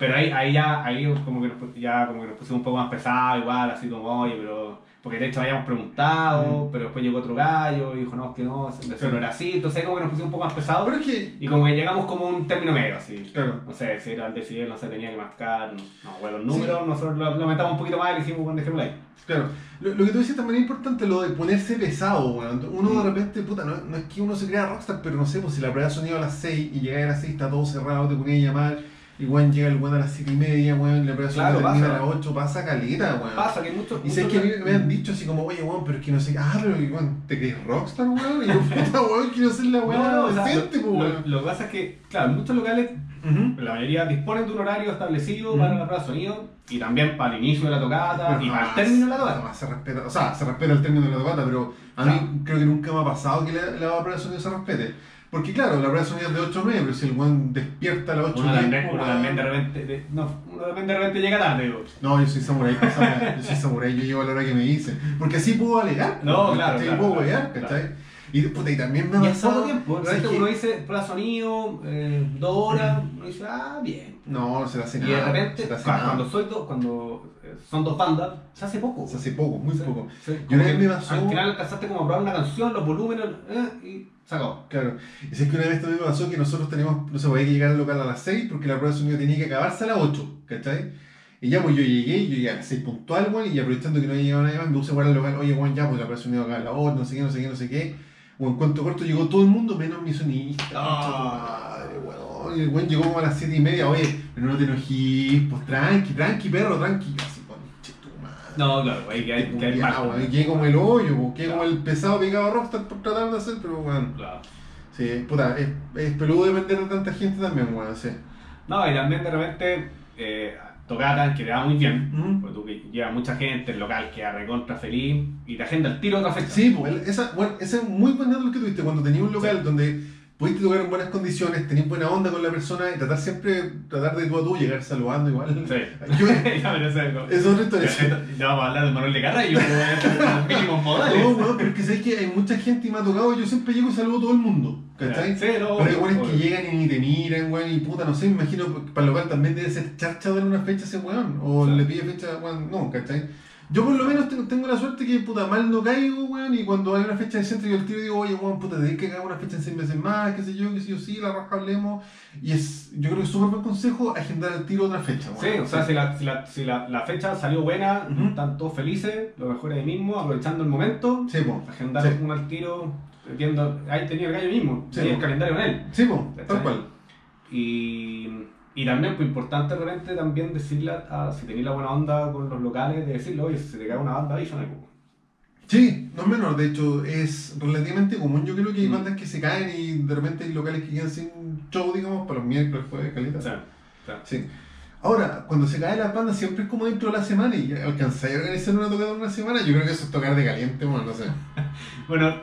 Pero ahí, ahí ya, ahí como que nos, ya como que nos pusimos un poco más pesados, igual, así como, oye, pero. Porque de hecho habíamos preguntado, pero después llegó otro gallo y dijo, no, es que no, eso Claro. no era así. Entonces como que nos pusimos un poco más pesados Pero es que. y como que llegamos como un término medio, así. Claro. No sé, si era el decibel, no sé, tenía que marcar, no, no bueno, los números, nosotros lo, lo aumentamos un poquito más y le dijimos, bueno, dejémoslo ahí. Claro, lo, lo que tú dices también es importante, lo de ponerse pesado, weón. Uno Mm. de repente, puta, no, no es que uno se crea rockstar, pero no sé, pues si la prueba de sonido a las 6 y llegáis a las 6 está todo cerrado, te ponías a llamar, y weón llega el weón a las 7 y media, weón, la prueba de sonido Claro, termina pasa. a las 8, pasa caleta, weón. Pasa que muchos. Y sé que a mí me han dicho así como, oye, weón, pero es que no sé, ah, pero weón, ¿te crees rockstar, weón? Y yo, puta, weón, quiero ser la weón No, no, o sea, decente, lo, lo- weón. que pasa es que, claro, muchos locales Ujú. La mayoría disponen de un horario establecido Mm. para la prueba de sonido y también para el inicio de la tocata y para el término de la tocata. se respeta, o sea, se respeta el término de la tocata, pero a Claro. mí creo que nunca me ha pasado que la, la prueba de sonido se respete. Porque claro, la de sonido es de 8 a 9, pero si el weón despierta a las 8 Uno también, 10, uno también de repente, de- no, uno también de repente llega tarde. digo. No, yo soy samurái, pues, esa- yo soy samurái, yo llego a la hora que me dicen. Porque así puedo alegar. No, claro, ¿cachai? claro, puedo claro, wear, claro. Y, puta, y también me ha Y pasado. tiempo, de ¿sabes repente qué? uno dice prueba de sonido, eh, dos horas, uno dice, ah, bien. No, no se le hace Y nada. de repente, se hace nada. cuando, soy do- cuando eh, son dos bandas, se hace poco. Se hace poco, muy Sí, poco. sí, Yo una vez que me pasó- Al final alcanzaste como a probar una canción, los volúmenes, eh, y se acabó. Claro. Y si es que una vez también me pasó que nosotros teníamos, no sé, había que llegar al local a las 6 porque la prueba de sonido tenía que acabarse a las 8, ¿cachai? Y ya, pues yo llegué, yo llegué a las 6 puntual, weón, y aprovechando que no había llegado nadie más, me puse a jugar al local, oye, weón, ya, pues la persona iba acá a la hora, no sé qué, no sé qué, no sé qué. Bueno, en cuanto corto llegó todo el mundo, menos mi sonista. Ah. Y el weón llegó como a las 7 y media, oye, pero no te enojís, pues tranqui, tranqui, perro, tranqui. Así, conche tu madre. No, claro, hay que hay que hay más, quedé como el hoyo, pues, quedé Claro. como el pesado pegado a Rockstar por tratar de hacer, pero weón. Claro. Sí, puta, es, es peludo depender de tanta gente también, weón, sí. No, y también de repente eh, tocata que te va muy bien. Ujú. Porque tú que lleva mucha gente, el local queda recontra feliz y te agenda el tiro otra fecha. Sí, pues, esa, bueno, ese es muy buen dato que tuviste, cuando tenías un local Sí. donde pudiste tocar en buenas condiciones, tenías buena onda con la persona y tratar siempre, tratar de tú a tú, llegar saludando igual. Sí. Yo- ya, pero eso es otra historia. Ya vamos a hablar de Manuel de Carrallo, los mínimos modales. No, weón, pero es que sabes que hay mucha gente y me ha tocado, yo siempre llego y saludo a todo el mundo, ¿cachai? Sí, no, Pero hay weones que llegan y ni te miran, weón, y puta, no sé, me imagino, para el local también debe ser charcha darle una fecha ese weón, o Sí. le pide fecha, weón, no, ¿cachai? Yo por lo menos tengo, tengo la suerte que, puta, mal no caigo, weón, y cuando hay una fecha de centro yo el tiro digo, oye, weón, puta, tenés que cagar una fecha en seis meses más, qué sé yo, qué sé yo, sí, la raja hablemos, y es, yo creo que es súper buen consejo agendar el tiro otra fecha, Sí, weón. o sea, si, la, si, la, si la, la fecha salió buena, Ujú. están todos felices, lo mejor ahí mismo, aprovechando el momento, Sí, po. agendar Sí. un al tiro, viendo, ahí tenía el gallo mismo, Sí, tenía el calendario con él. Sí, po, tal cual. Y, y también, pues importante de repente también decirle a, a- si tenéis la buena onda con los locales, de decirle, oye, si se te cae una banda, avísame. po". Sí, no es menor, de hecho es relativamente común. Yo creo que hay Mm. bandas que se caen y de repente hay locales que quedan sin show, digamos, para los miércoles, jueves, caleta. O sea, Sí. Ahora, cuando se cae la banda siempre es como dentro de la semana y alcanzáis a organizar una tocada en una semana, yo creo que eso es tocar de caliente, bueno, no sé. Bueno,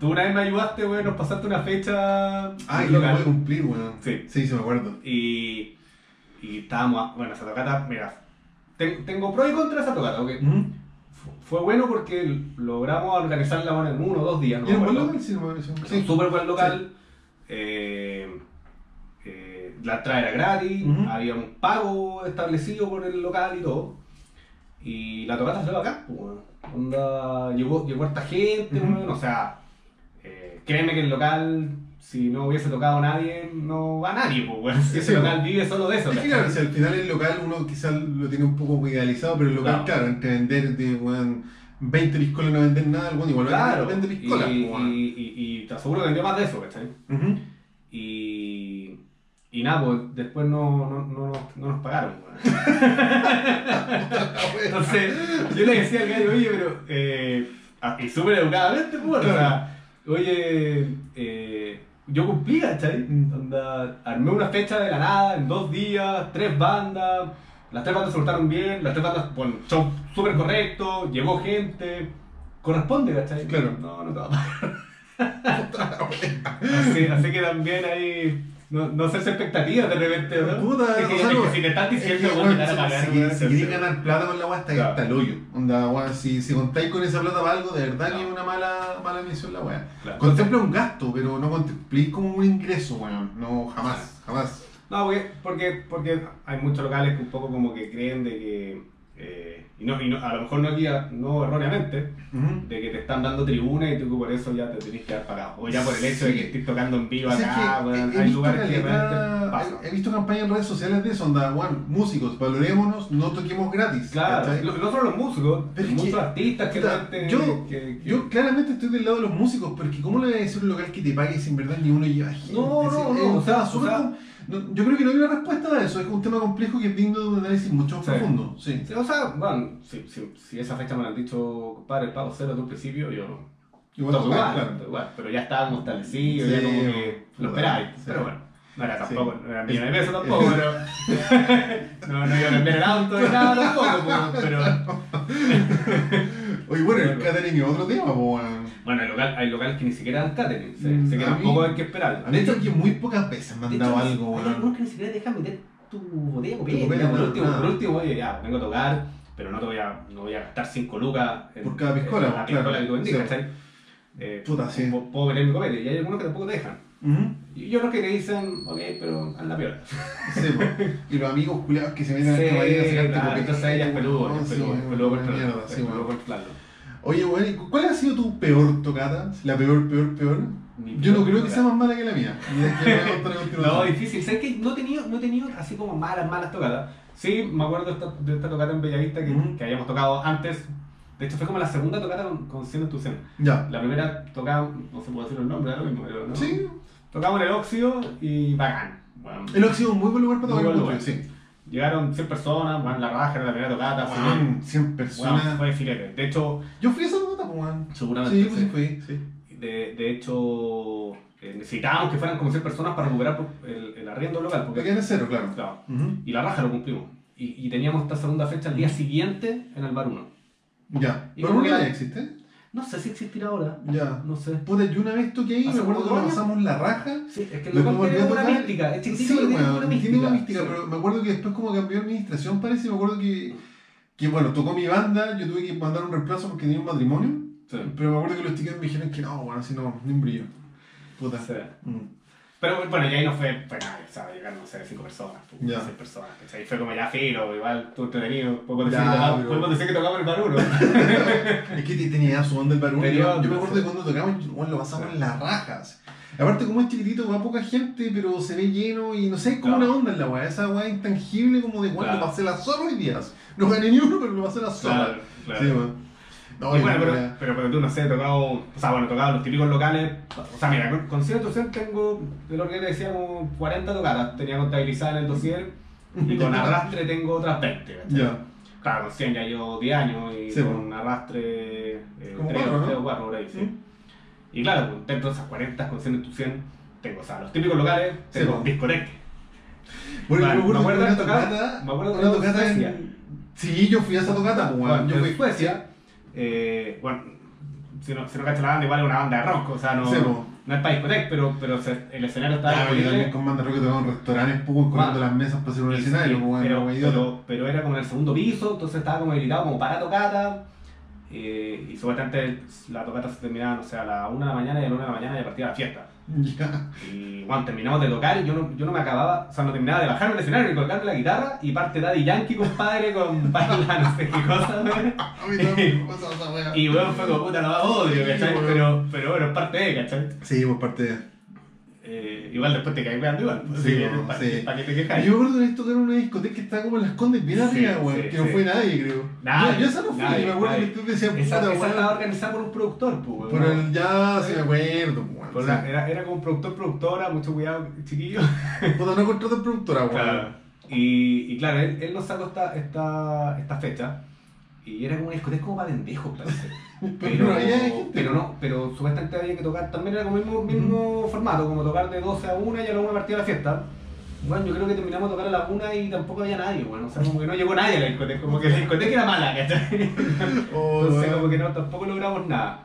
tú una vez me ayudaste, güey, nos pasaste una fecha Ah, y lo local. puede cumplir, weón. Sí. Sí, sí me acuerdo. Y, y estábamos, a- bueno, esa tocata, mira, ten- tengo pro y contra esa tocata, ok. Fue bueno porque logramos organizarla bueno, en uno o dos días, ¿no? ¿Y era un buen local? Sí. Sí. Súper buen local. eh, eh, la entrada era gratis, Ujú. había un pago establecido por el local y todo. Y la tocata salió acá, pues, weón. Onda, llegó, llegó harta gente, Ujú. weón, o sea, créeme que el local, si no hubiese tocado nadie, no va nadie, pues, weón. Si ese sí, local vive solo de eso, Es que claro, si al final el local uno quizás lo tiene un poco idealizado, pero el local, Claro. claro, entre vender de weón, 20 piscolas y no vender nada, bueno, igual Claro, vende y, piscolas. y, weón. y, y te aseguro que vendió más de eso, ¿cachai? Y, y nada, pues después no, no, no, no nos pagaron. Entonces, yo le decía al gallo, oye, pero. Eh, y súper educadamente, pues, o sea, oye, eh, yo cumplí, ¿cachai? Onda, armé una fecha de la nada, en dos días, tres bandas. Las tres bandas se portaron bien, las tres bandas, bueno, show súper correcto, llegó gente. Corresponde, ¿cachai? Claro. No, no te va a pagar. así, así que también ahí. No, no hacerse expectativas de repente, ¿no? Puta, Es que, o sea, es que si te están Es que, diciendo, te van a si- pagar, si, si ganar plata con la weá, está Claro. hasta el hoyo. Onda, weón, si, si contáis con esa plata para algo, de verdad que Claro. es una mala, mala misión la weá. Claro. Contempla un gasto, pero no contempléis como un ingreso, weón. No, jamás, jamás. No, porque, porque, porque hay muchos locales que un poco como que creen de que, eh, y, no, y no, a lo mejor no, aquí, no erróneamente, de que te están dando tribuna y tú por eso ya te tenés que dar pagado. O ya por el hecho de que estés tocando en vivo acá, que he- he hay visto lugares que caleta- realmente pasan. he, he visto campañas en redes sociales de eso, onda, weón, músicos, valorémonos, no toquemos gratis. Claro, no, solo los músicos, Pero muchos que, artistas que puta, realmente... yo- que- que- Yo claramente estoy del lado de los músicos, pero es que ¿cómo le voy a decir un local que te pague sin verdad ni uno lleva gente? No, no, no, o sea, sea- no, yo creo que no hay una respuesta a eso, es un tema complejo que es digno de un análisis mucho más Sí. profundo. Sí. Sí, o sea, bueno, si, si, si esa fecha me la han dicho, compadre, el pago cero desde un principio, yo Igual, Todo igual, claro. igual, pero ya estábamos establecidos, Sí, ya como que lo esperáis. Pero bueno, no era tampoco, no era millones de pesos tampoco, pero. no, no iba a cambiar el auto ni nada tampoco, pues, pero. Oye, bueno, el catering es otro tema, weón. Bueno, hay, local, hay locales que ni siquiera dan catering, sé, Mm, sé que a tampoco mí- hay que esperar. Mí creo que muy pocas veces me han dado hecho, algo, hay algunos que ni siquiera dejan meter tu botella ya, Por no, último, nada. por último, oye, ya, vengo a tocar, pero no te voy a, no voy a gastar 5 lucas en, Por cada piscola, en la claro, piscola que tú vendís, sí. Eh, Puta, sí. puedo- meter mi copete, y hay algunos que tampoco te dejan. Ujú. Y otros que te dicen, ok, pero la piola. Sí. Y los amigos culiados que se meten Sí, a la camarera a claro, entonces ahí es peludo, weón, es peludo, es peludo mierda, es sí, peludo. Oye, weón, ¿y ¿cuál ha sido tu peor tocata? La peor, peor, peor. mi Yo no creo que sea más mala que la mía. No, difícil. ¿Sabes que No he tenido, no he tenido así como malas, malas tocadas. Sí, me acuerdo de esta, de esta tocata en Bellavista que, que habíamos tocado antes. De hecho, fue como la segunda tocata con, con Cien Entusiasmo. Ya. La primera tocaba, no se puede decir el nombre, era lo mismo, pero no. Sí. Tocamos en el óxido y bacán. Bueno, El óxido es un muy buen lugar para Muy tocar buen el lugar. sí. Llegaron 100 personas, bueno, la raja la primera tocata. Weón, 100 bueno, personas. fue filete. De hecho, Yo fui a esa nota, pues, weón. Seguramente, Sí, pues sí. fui, sí. de, de hecho, eh, necesitábamos que fueran como 100 personas para recuperar el, el arriendo local. Porque en cero, claro. claro, Ujú. y la raja lo cumplimos. Y, y teníamos esta segunda fecha el día siguiente en el bar 1. Ya. ¿Pero no ya existe? No sé si existirá ahora. Ya. No sé. Puta, yo una vez toqué ahí, me ¿Hace acuerdo que dos pasamos la raja. Sí, es que el Lo local tiene una mística. Es chiquitito, Sí, tiene una tiene mística. una mística, Sí. pero me acuerdo que después como cambió de administración parece, y me acuerdo que, que bueno, tocó mi banda, yo tuve que mandar un reemplazo porque tenía un matrimonio, Sí. pero me acuerdo que los chicos me dijeron que no, bueno, así no, ni un brillo. Puta. Sí. Mm. Pero bueno, y ahí no fue, fue nada, o sea, llegaron, no sé, cinco personas, pues, Ya. seis personas, ¿cachai? Fue como ya filo, igual, tú entretenido, podemos Ya, decir, que pero- decir que tocamos el bar uno. Es que te- tenía su onda el barullo. Tenía Yo, yo me acuerdo de cuando tocamos, bueno, lo pasamos en las rajas. Aparte, como es chiquitito, va poca gente, pero se ve lleno y no sé, hay como Claro. una onda en la weá. Esa weá intangible, como de, bueno, Claro. pasé la sola hoy días. No gané ni uno, pero lo pasé la sola. Claro. Sí. No, y bueno, pero, pero, pero tú no sé, he tocado, o sea, bueno, he tocado los típicos locales, o sea, mira, con, con cierto tengo, de lo que te decía, como 40 tocadas, tenía contabilizadas en el dossier, y con arrastre tengo otras 20, ¿cachai? Ya. Claro, con 100 ya llevo 10 años, y Sí, con arrastre eh, Como 3 cuatro, ¿no? o 4 por ahí, sí. Mm. Y claro, pues, dentro de esas 40 con 100 en tu 100, tengo, o sea, los típicos locales, Sí, tengo pues. discoteca. Bueno, Vale, yo me acuerdo de una tocata. me acuerdo de una tocata en. Sí, yo fui a esa tocata, pues, weón. Yo en fui. Suecia, eh, bueno, si no, si no cachas la banda, igual es una banda de rock, o sea, no, Sí, pues. no es para discoteca, pero, pero se- el escenario está pero yo también con banda rock he tocado en restaurantes, pues, corriendo las mesas para hacer un Y escenario, pues, weón, pero, pero, pero era como en el segundo piso, entonces estaba como habilitado como para tocata. eh, y supuestamente la tocata se terminaba, no sé, a la 1 de la mañana y a la 1 de la mañana ya partía la fiesta. Ya. Y bueno, terminamos de tocar y yo no, yo no me acababa, o sea, no terminaba de bajarme del escenario y colgarme la guitarra y parte Daddy Yankee, compadre, con baila, no sé qué cosa, weón. Y weón fue como puta, no odio, Sí, ¿cachai? Pero, pero bueno, es parte de, ¿cachai? Sí, por parte de. Eh, igual después te caes weando igual. Sí, Sí, weón, ¿Para sí. que te quejas? Yo de esto que era una discoteca que estaba como en las condes bien arriba, sí, que no fue nadie, creo. Nadie, yo, yo esa no fui, nadie, me acuerdo nadie. que tú decías, Esa, puta, esa estaba organizada por un productor, pues. Por el ya, sí me acuerdo. Por sí. la- era, era como productor, productora, mucho cuidado, chiquillo. Puta, no contrato productora, weón. Claro. Y, y claro, él, él nos sacó esta, esta, esta fecha y era como una discoteca como para pendejos, parece. Pero no había gente. pero no, pero supuestamente había que tocar, también era como el mismo, mismo formato, como tocar de 12 a 1 y a la 1 partida la fiesta. Bueno, yo creo que terminamos de tocar a la 1 y tampoco había nadie, bueno, o sea, como que no llegó nadie a la discoteca, como que la discoteca era mala, ¿cachai? Oh, Entonces como que no, tampoco logramos nada.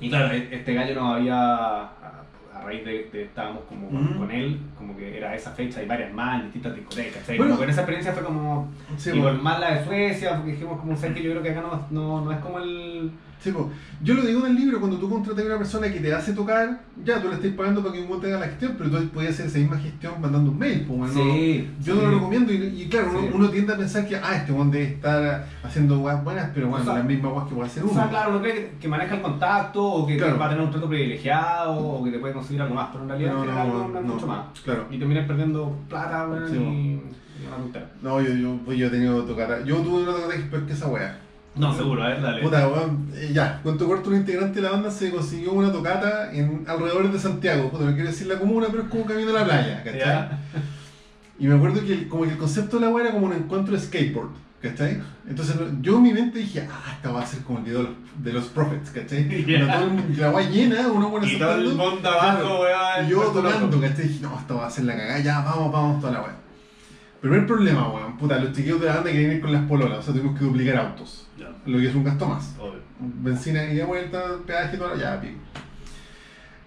Y claro, e- este gallo nos había, a, raíz de, de estábamos como con, él, como que era esa fecha y varias más en distintas discotecas, ¿cachai? Bueno. Como esa experiencia fue como, Sí, y con más la de Suecia, porque dijimos como, ¿sabes que Yo creo que acá no, no, no es como el... Sí, po. Yo lo digo en el libro, cuando tú contratas a una persona que te hace tocar, ya tú le estás pagando para que un buen te haga la gestión, pero tú puedes hacer esa misma gestión mandando un mail, pues, bueno, Sí, Yo sí. no lo recomiendo y, y claro, uno, Sí. uno tiende a pensar que, ah, este one debe estar haciendo weas buenas, pero bueno, O sea, las mismas weas que puede hacer O uno. sea, claro, uno cree que, que maneja el contacto o que Claro. va a tener un trato privilegiado o que te puede conseguir algo más, pero en realidad No, al no, final no, no, no es no. mucho más. Claro. Y terminas perdiendo plata, y, bueno. y tontera. No, yo, yo, pues yo he tenido tocar. Yo tuve una tocata que es peor que esa wea. No, seguro, a ver, dale. Puta, weón, eh, ya, cuento corto, un integrante de la banda se consiguió una tocata en alrededores de Santiago. Puta, no quiero decir la comuna, pero es como camino a la playa, ¿cachai? Ya. Y me acuerdo que el, como que el concepto de la wea era como un encuentro de skateboard, ¿cachai? Entonces yo en mi mente dije, ah, esta va a ser como el video de los- Prophets, ¿cachai? Todo el mundo- la wea llena, uno buena Y todo el saltando, mundo abajo. Y yo tocando. ¿cachai? Dije, no, esta va a ser la cagada, ya, vamos, vamos, toda la wea. Primer problema, weón, puta, los chiquillos de la banda querían ir con las pololas, o sea, tuvimos que duplicar autos, Ya, lo que es un gasto más. obvio. Benzina y de vuelta, peaje, todo, ya, pico.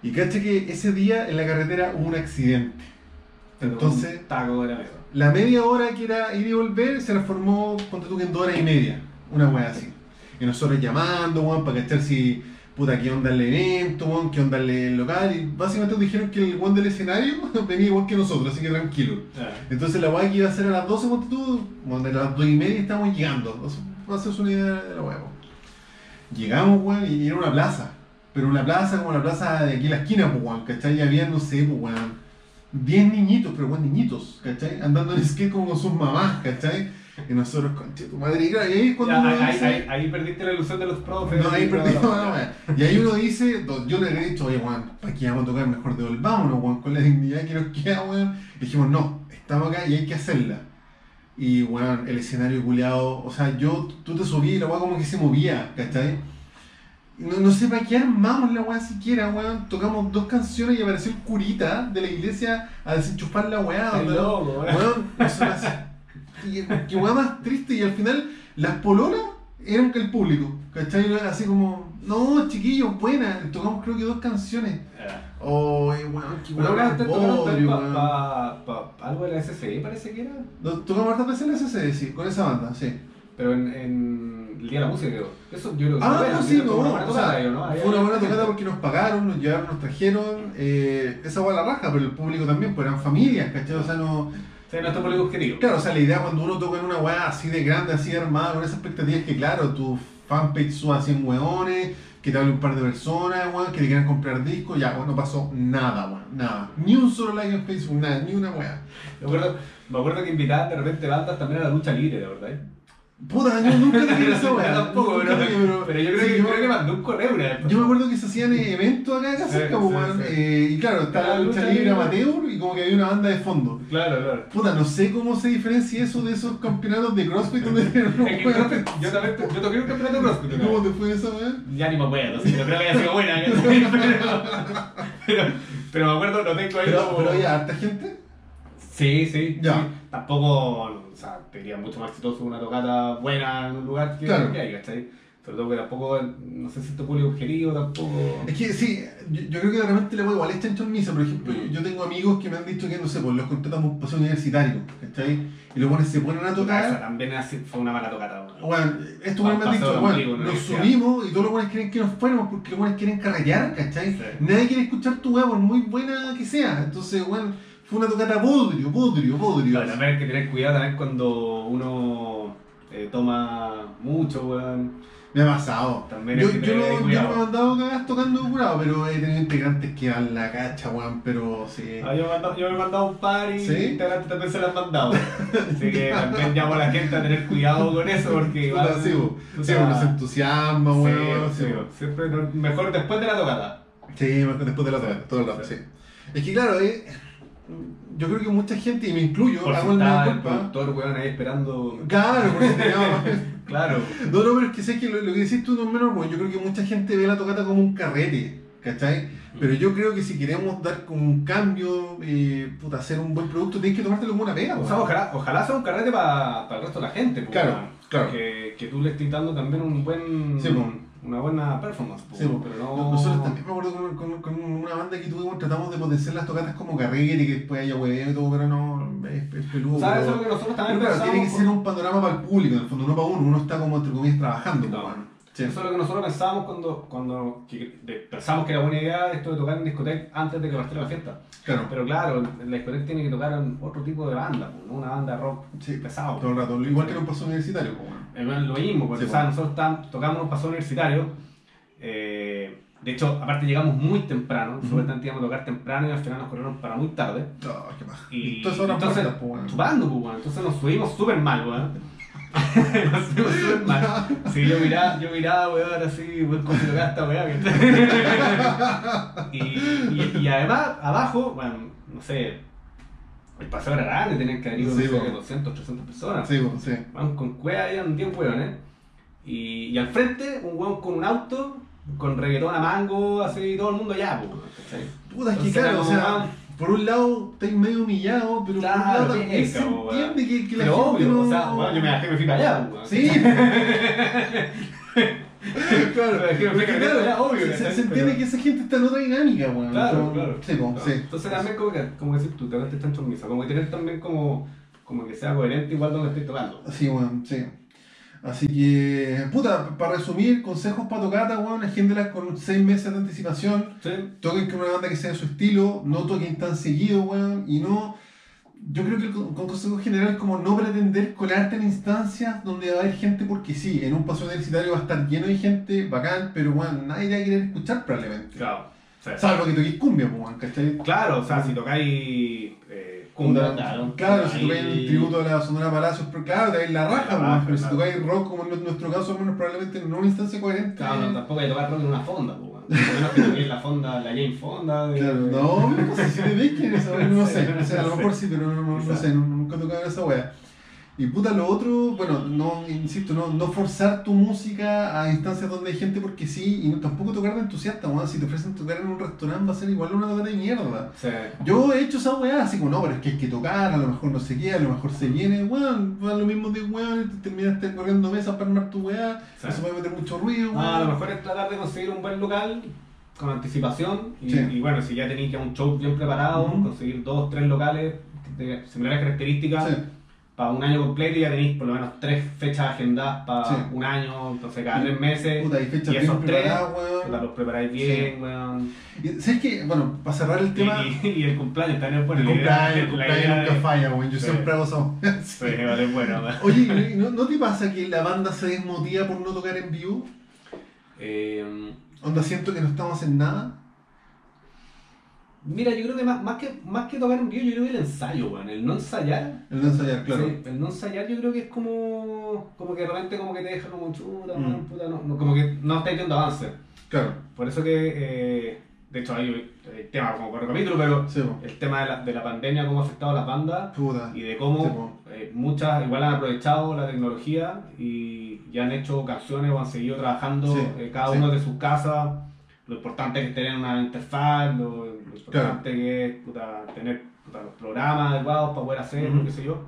Y caché que ese día en la carretera hubo un accidente. Entonces, Un taco de la media hora que era ir y volver se transformó, ponte tú que en dos horas y media, una wea así. Y nosotros llamando, weón, para cachar si, puta, qué onda el evento, qué onda el local. Y básicamente nos dijeron que el weón del escenario venía igual que nosotros, así que tranquilo. Entonces la weá que iba a ser a las 12, ponte tú, bueno, a las 2 y media estamos llegando. Hacerse una idea de la weá. Llegamos, weón, y era una plaza. pero una plaza como la plaza de aquí en la esquina, pues, weón, ¿cachai? Y había, no sé, pues, weón, 10 niñitos, pero weón, niñitos, ¿cachai? Andando en skate como con sus mamás, ¿cachai? Y nosotros, conche tu madre, y claro, y ahí es cuando Ya, uno ahí, dice- ahí- ahí perdiste la ilusión de los profes. no, ahí perdimos ya. wea. Y ahí uno dice, yo le he dicho, oye, weón, ¿para qué vamos a tocar? Mejor devolvámonos, weón, con la dignidad que nos queda, weón. Dijimos, no, estamos acá y hay que hacerla. Y, weón, el escenario culeado, o sea, yo, tú te subí y la weá como que se movía, ¿cachai? No, no sé para qué armamos la weá siquiera, weón. Tocamos dos canciones y apareció el curita de la iglesia a desenchufar la weá. Loco, weón. Weón. Y qué weá más triste. Y al final, las pololas eran que el público. ¿Cachai? Así como, no, chiquillos, buena. Tocamos creo que dos canciones. Ya. Oh, weón, qué Bueno, weón. algo de la SCI, parece que era. No, Tocamos hartas veces en la SCD, sí, con esa banda, sí. Pero en, en el Día de la Música, creo. Eso yo creo que Ah, no, sí, no. o sea, ¿no? Ahí Fue una buena tocada porque nos pagaron, nos llevaron, nos trajeron. Eh, esa fue la raja, pero el público también, pues eran familias, ¿cachai? O sea, no. Público objetivo. Claro, o sea, la idea cuando uno toca en una weá así de grande, así de armada, con esa expectativa es que, claro, tu fanpage suba a 100 weones, que te hable un par de personas, weón, que te quieran comprar discos, ya, weón, no pasó nada, weón, nada. Ni un solo like en Facebook, nada, ni una weá. Me acuerdo, me acuerdo que invitaban de repente bandas también a la lucha libre, la verdad. Puta, yo nunca te quiero esa weá. tampoco, pero, quiero, pero yo creo, sí, que, yo- creo que mandó un correo una vez. Yo me acuerdo que se hacían eventos acá, acá cerca, sí, pues, sí. eh, y claro, estaba la lucha libre amateur y como que había una banda de fondo. Claro, claro. Puta, no sé cómo se diferencia eso de esos campeonatos de CrossFit donde. CrossFit, yo también yo toqué un campeonato de CrossFit. ¿Cómo te fue esa weá? Ya ni me acuerdo, sí, pero creo que haya sido buena. Pero, pero, pero me acuerdo, lo tengo ahí Pero, como- pero había harta gente. Sí, sí. Ya. Tampoco, o sea, te diría mucho más exitoso una tocata buena en un lugar que, Claro. que hay, ¿cachai? Sobre todo que tampoco, no sé si tu público objetivo, tampoco. Es que sí, yo, yo creo que de repente le voy igual es chancho en misa, por ejemplo, Mm. yo tengo amigos que me han dicho que, no sé, pues los contratamos por paseo universitario, ¿cachai? Y los buenos se ponen a Esa tocar. también así fue una mala tocata. Bueno, esto Pa- me han dicho, bueno, nos subimos y todos los buenos quieren que nos fuéramos porque los buenos quieren carretear, ¿cachai? Sí. Nadie quiere escuchar tu weá por muy buena que sea. Entonces, bueno, fue una tocata bodrio, bodrio. Claro, también hay que tener cuidado también cuando uno eh, toma mucho, weón. Me ha pasado. También yo, yo, no, yo no me he andado cagadas tocando curado, pero he tenido integrantes que dan la cacha, weón, pero sí. Ah, yo, me he mandado- yo me he mandado un par y ¿Sí? integrantes también se lo han mandado. Así que también llamo a la gente a tener cuidado con eso porque igual. sí, uno se entusiasma, weón. sí, Sí, siempre mejor después de la tocata. Sí, después de la tocata, todo el rato, sí. Sí. Es que claro, eh, yo creo que mucha gente, y me incluyo, Por si hago está el productor, weón, ahí esperando. Claro, porque teníamos Claro. No, no, pero es que sé que lo, lo que decís tú no es menor, bueno, yo creo que mucha gente ve la tocata como un carrete, ¿cachai? Pero yo creo que si queremos dar como un cambio, eh, puta, hacer un buen producto, tienes que tomártelo como una pega, O sea, weón. ojalá, ojalá sea un carrete para el resto de la gente. pues, Claro, weón. claro. Que, que tú le estés dando también un buen, Sí. Una buena performance. Sí, pero no... no- Nosotros también me acuerdo con, con- con una banda que tuvimos, tratamos de potenciar las tocatas como carrete, y que después haya hueveo y todo, pero no, es, es peludo. Sea, pero- eso es lo que nosotros también pero claro, pensamos. tiene que ser un panorama para el público, en el fondo, no para uno, uno está como entre comillas trabajando, No. Sí. Eso es lo que nosotros pensábamos cuando, cuando que- de- pensamos que era buena idea esto de tocar en discoteca antes de que partiera la fiesta. Claro, Pero claro, la discoteca tiene que tocar en otro tipo de banda, pues, ¿no? una banda rock sí, pesado. todo el rato, igual que en un paso universitario, pues. Eh, bueno, lo mismo, porque Sí, o sea, bueno. nosotros tam- tocamos un paso universitario. eh, de hecho, aparte llegamos muy temprano, Ujú. supuestamente íbamos a tocar temprano y al final nos corrieron para muy tarde. Oh, qué. Y entonces, muertas, pues, weón. chupando, pues, weón. Entonces nos subimos súper mal, weón. Súper mal. Sí, yo miraba, yo miraba, weón, así, weón, si tocara esta weá. que- y, y, y además, abajo, bueno, no sé, el paseo era grande, tenían que haber ido, no Sí, sé, weón. 200, 300 personas. Sí, pues, sí. Van con cueva habían 10 hueones. Y, y al frente, un hueón con un auto, con reggaetón a mango, así, todo el mundo allá, pues. Puta, es que claro, o sea, por un lado estáis medio humillado, pero Claro, por un lado también se entiende que, que la Pero gente obvio, no... o sea, bueno, yo me dejé me fui para allá, Sí. claro, Me dejé me claro, allá, obvio, se, se entiende Pero- que esa gente está en otra dinámica, weón. Claro, Como- claro. Sí, No, sí. Entonces también como que, como decir tú, te en misa, como que tener también como, como que sea coherente igual donde estés tocando. Sí, weón, sí. Así que, puta, para resumir, consejos para tocata, weón, agéndelas con seis meses de anticipación. Sí. Toquen con una banda que sea de su estilo, no toquen tan seguido, weón, y no. yo creo que el con- con consejo general es como no pretender colarte en instancias donde va a haber gente porque sí, en un paso universitario va a estar lleno de gente bacán, pero bueno, nadie te va a querer escuchar probablemente. Claro. O sea, Salvo que toques cumbia, pues, weón, ¿cachai? Claro, o sea, si tocáis eh, claro. Claro, si tocáis un tributo a la Sonora Palacios, pero claro, te la raja, La weón, raja, pero si claro. tocáis rock, como en nuestro caso, menos probablemente en una instancia coherente. Claro, no, tampoco hay que tocar rock en una fonda, pues. Por lo menos que toquéis la fonda, la Jane Fonda. De... Claro, no, no sé si le veis quién es esa wea, no sé, no sé, a lo mejor sí, pero no, no, no sé, nunca he tocado esa wea. Y puta, lo otro, bueno, no, insisto, no, no forzar tu música a instancias donde hay gente porque sí, y no, tampoco tocar de entusiasta, weón. Si te ofrecen tocar en un restaurante va a ser igual una tocar de mierda. Yo he hecho esa weá, así como no, pero es que hay que tocar, a lo mejor no sé qué, a lo mejor se viene, weón, va lo mismo de weón, te terminaste corriendo mesas para armar tu weá, Sí. eso puede meter mucho ruido, weón. Ah, a lo mejor es tratar de conseguir un buen local con anticipación y, Sí. y bueno, si ya tenéis ya un show bien preparado, conseguir dos, tres locales de similares características. Para un año completo y ya tenéis por lo menos tres fechas agendadas para Sí. un año, entonces cada tres meses Puta, hay fechas y bien esos tres preparadas, puta, weón. los preparáis bien, weón. Y, ¿Sabes qué? Bueno, para cerrar el Y, tema, y- y el cumpleaños también bueno, el cumpleaños, el cumpleaños nunca de- falla, weón, yo Sí. siempre hago eso. Sí, vale, bueno, weón. Oye, ¿no, ¿no te pasa que la banda se desmotiva por no tocar en vivo? Eh, Onda, siento que no estamos en nada. Mira, yo creo que más, más que más que tocar en vivo, yo creo que el ensayo, weón. El no ensayar. El no ensayar, claro. sí, el no ensayar yo creo que es como. como que de repente como que te deja como chuta, Mm. puta, no, no, como que no estáis viendo avance. Claro, Por eso que, eh, de hecho hay, hay temas como por capítulo, pero sí, el tema de la, de la pandemia, cómo ha afectado a las bandas puta. y de cómo eh, muchas igual han aprovechado la tecnología y ya han hecho canciones o han seguido trabajando eh, cada uno de sus casas. Lo importante es tener una interfaz, lo, lo importante que es puta, tener puta, los programas adecuados para poder hacerlo, Ujú. qué sé yo.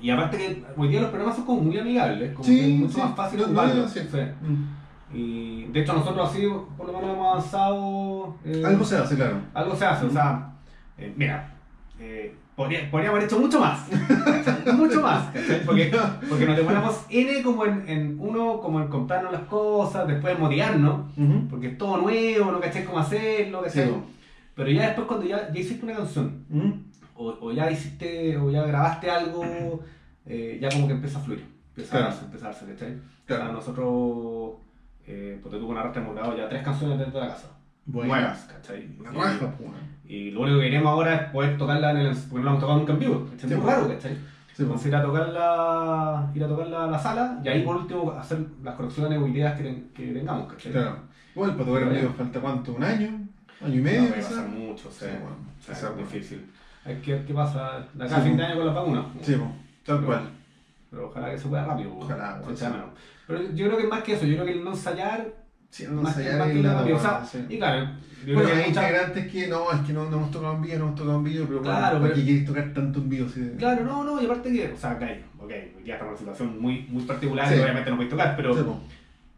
Y aparte que hoy día los programas son como muy amigables, como Sí, que es mucho sí, más fácil no- no sí. Sí. Mm. Y de hecho nosotros así por lo menos hemos avanzado. eh, Algo se hace, claro. algo se hace, o sea, eh, mira, eh, podría, podríamos haber hecho mucho más, mucho más. Porque, porque nos demoramos N como en, en uno, como en comprarnos las cosas, después en motivarnos, porque es todo nuevo, no cachai cómo hacerlo, Sí, ¿cachai? po. Pero ya después cuando ya, ya hiciste una canción, o, o ya hiciste, o ya grabaste algo, eh, ya como que empieza a fluir, empieza Claro. a darse, ¿cachai? Claro. Sea, nosotros, eh, porque tuvo una rasta hemos grabado ya tres canciones dentro de la casa, Buena. nuevas, ¿cachai? La raja, po, weón. y lo único que queremos ahora es poder tocarla en el porque no la hemos tocado nunca en vivo, Es muy pues. raro, ¿cachai? Sí, po. Entonces ir a tocarla, ir a tocarla a la sala y ahí por último hacer las correcciones o ideas que, ten- que tengamos, ¿cachai? Claro. Igual para tocar en vivo falta cuánto, un año, año y No, medio, puede quizás. pasar mucho, o sea, Sí, bueno, o sea, es bueno. difícil. Hay que ver qué pasa de acá Sí, a fin de pues. año con la vacuna. Sí, po, tal Pero- cual. Pero ojalá que se pueda rápido. pues. Ojalá, bueno, sí. Pero yo creo que es más que eso, yo creo que el no ensayar, Sí, no más que es la rápido, o sea, weá, sí. y claro, yo Bueno, creo que hay mucha- integrantes que no, es que no, no hemos tocado en vivo, no hemos tocado en vivo, pero bueno, Claro, ¿para pero- qué queréis tocar tanto en vivo? Sí. Claro, no, no, y aparte que, o sea, ok, día estamos en una situación muy, muy particular Sí. y obviamente no podéis tocar, pero,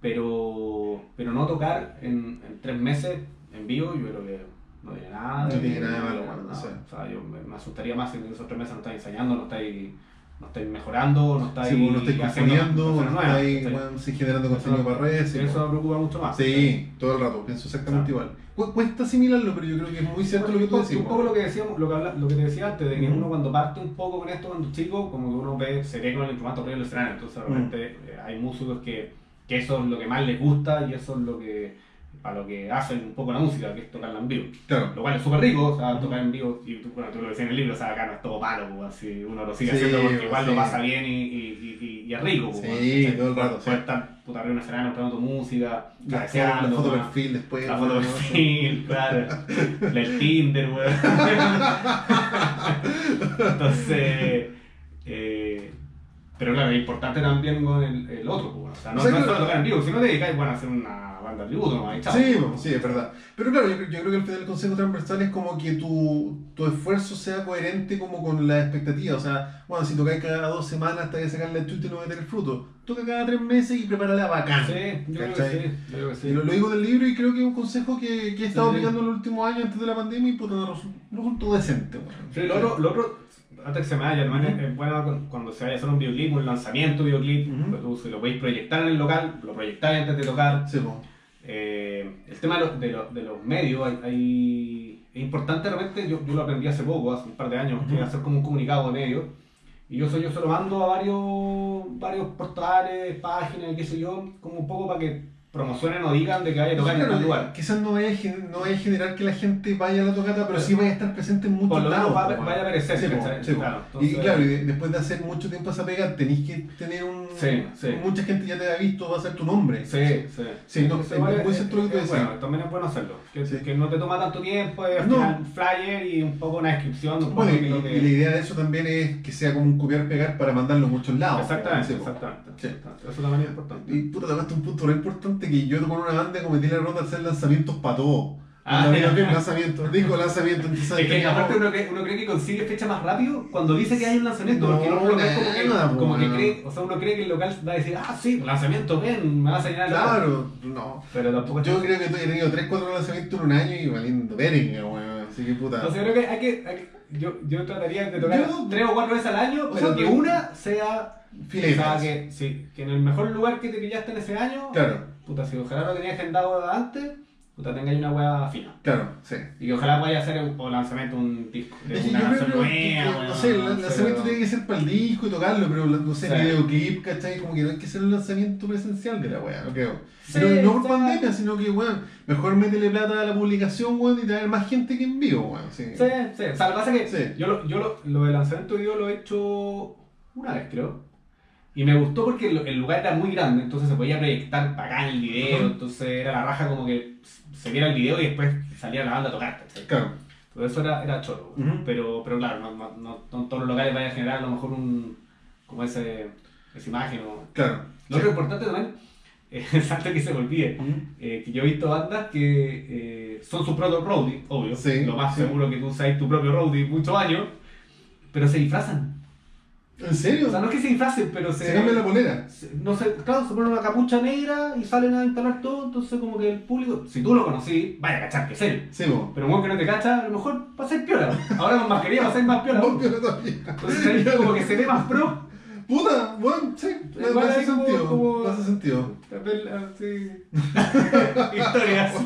pero, pero no tocar en, en tres meses en vivo, yo creo que no tiene nada. No de- tiene nada de malo, nada, bueno, sí. O sea, yo me, me asustaría más si en esos tres meses no estáis ensayando, no estáis, no estáis mejorando, no estáis Sí, no estáis componiendo, no estáis bueno, sí, generando contenido para redes. sí, Eso me preocupa mucho más. Sí, todo el rato, pienso exactamente igual. Cu- Cuesta asimilarlo, pero yo creo que es muy cierto lo que tú un decís. poco lo que decíamos, lo que, habla- lo que te decía antes, de que uno cuando parte un poco con esto cuando es chico, como que uno ve, se ve con el instrumento arriba del escenario, entonces de repente eh, hay músicos que, que eso es lo que más les gusta y eso es lo que para lo que hacen un poco la música, que es tocarla en vivo. Claro. Lo cual es súper rico, o sea, tocar en vivo, y tú, bueno, tú lo decías en el libro, o sea, acá no es todo malo, pues, así uno lo sigue Sí, haciendo porque pues, igual sí. lo pasa bien y, y, y, y es rico. pues, Sí, todo el rato, sí. estar puta, arriba de un escenario mostrando tu música, La, la foto perfil después. La foto perfil, claro. La del Tinder, weón. Entonces, eh, pero claro, es importante también con el, el otro, pues, o sea, no, O sea, no es que- solo tocar en vivo, si no te dedicáis, bueno, a hacer una tributo, no hay chao. Sí, bueno, sí, es verdad. Pero claro, yo, yo creo que al final el consejo transversal es como que tu, tu esfuerzo sea coherente como con la expectativa. O sea, bueno, si tocáis cada dos semanas hasta que sacar la chuta y no va a tener fruto. Toca cada tres meses y prepárala bacán. Sí, yo creo que sí. Yo creo que sí. Y lo, lo digo del libro y creo que es un consejo que, que he estado Sí. aplicando en los últimos años antes de la pandemia y resu- resultó decente. bueno. Sí, lo otro, lo otro, antes que se me vaya, también Ujú. es bueno cu- cuando se vaya a hacer un videoclip, un lanzamiento de videoclip, Ujú. pues tú si lo podéis proyectar en el local, lo proyectáis antes de tocar. Sí, po. Eh, el tema de los, de los, de los medios, hay, hay, es importante de repente, yo, yo lo aprendí hace poco, hace un par de años, que hacer como un comunicado de medio. Y yo, soy, yo se lo mando a varios, varios portales, páginas, qué sé yo, como un poco para que promocionen o digan de que vaya a tocar en tal lugar. Quizás no vaya, no vaya a generar que la gente vaya a la tocata, pero sí vaya a estar presente en muchos lados. va- vaya a aparecer, Sí. Claro, y claro, y de- después de hacer mucho tiempo esa pega, tenéis que tener un. Sí, sí. Mucha gente ya te ha visto, va a ser tu nombre. Sí, sí. Sí, no, es es- que tú. Bueno, también es bueno hacerlo. Que, que no te toma tanto tiempo, es No. un flyer y un poco una descripción. Un poco Bueno, y, la idea de eso también es que sea como un copiar-pegar para mandarlo a muchos lados. Exactamente, exactamente. Eso también es importante. Y puta, tocaste un punto re importante que yo con una banda cometí la ronda de hacer lanzamientos para todo. Ah, lanzamientos, disco, lanzamiento, entonces Es que aparte uno cree, uno cree que consigue fecha más rápido cuando dice que hay un lanzamiento, No, porque uno lo ve como que, nada, como que cree, o sea, uno cree que el local va a decir, ah, sí, lanzamiento, ven, me vas a llenar el local". Claro, no. Pero tampoco es Yo creo que he tenido 3, 4 lanzamientos en un año y valiendo verga, weón. Así que puta. Entonces creo que hay que, hay que- yo, yo trataría de tocar Yo- tres o cuatro veces al año, pero sea, que una sea, o sea, que, sí, que en el mejor lugar que te pillaste en ese año, Claro, puta, si ojalá lo tenías agendado antes, puta, tenga una hueá fina. claro, sí. Y que ojalá a hacer un, o lanzamiento un disco de una canción nueva, no sé, el lanzamiento tiene que ser para el disco y tocarlo, pero no sé, videoclip, ¿cachai? Como que no hay que ser un lanzamiento presencial de la weá, no creo. Pero no por pandemia, sino que, weón, mejor métele plata a la publicación, weón, y traer más gente que en vivo, weón. Sí. Sí, sí. O sea, lo que pasa es que yo, lo, yo lo, lo del lanzamiento de video lo he hecho una vez, creo. Y me gustó porque el, lugar era muy grande, entonces se podía proyectar bacán el video, entonces era la raja como que se viera el video y después salía la banda a tocar, ¿cachai? Claro. Todo eso era, era choro. Ujú. pero, pero claro, no, no, no, todos los locales vaya a generar a lo mejor un, como ese, esa imagen. O... Claro. Lo otro importante también, eh, antes que se me olvide, Ujú. eh, que yo he visto bandas que eh, son su propio roadie, obvio. Sí, lo más sí. seguro que tú seas tu propio roadie muchos años, pero se disfrazan. ¿En serio? O sea, no es que se disfracen, pero se. Se cambia la polera. se- no sé, claro, se ponen una capucha negra y salen a instalar todo, entonces como que el público, si tú lo conocí, vaya a cachar que es él. Sí, vos. Pero un que no te cacha, a lo mejor va a ser piola. Ahora con mascarilla va a ser más piola. No, pero todavía. Entonces ahí como que se ve más pro. Puta, bueno, sí, me, hace como- sentido. como- Me hace sentido. Papel, así. Historias.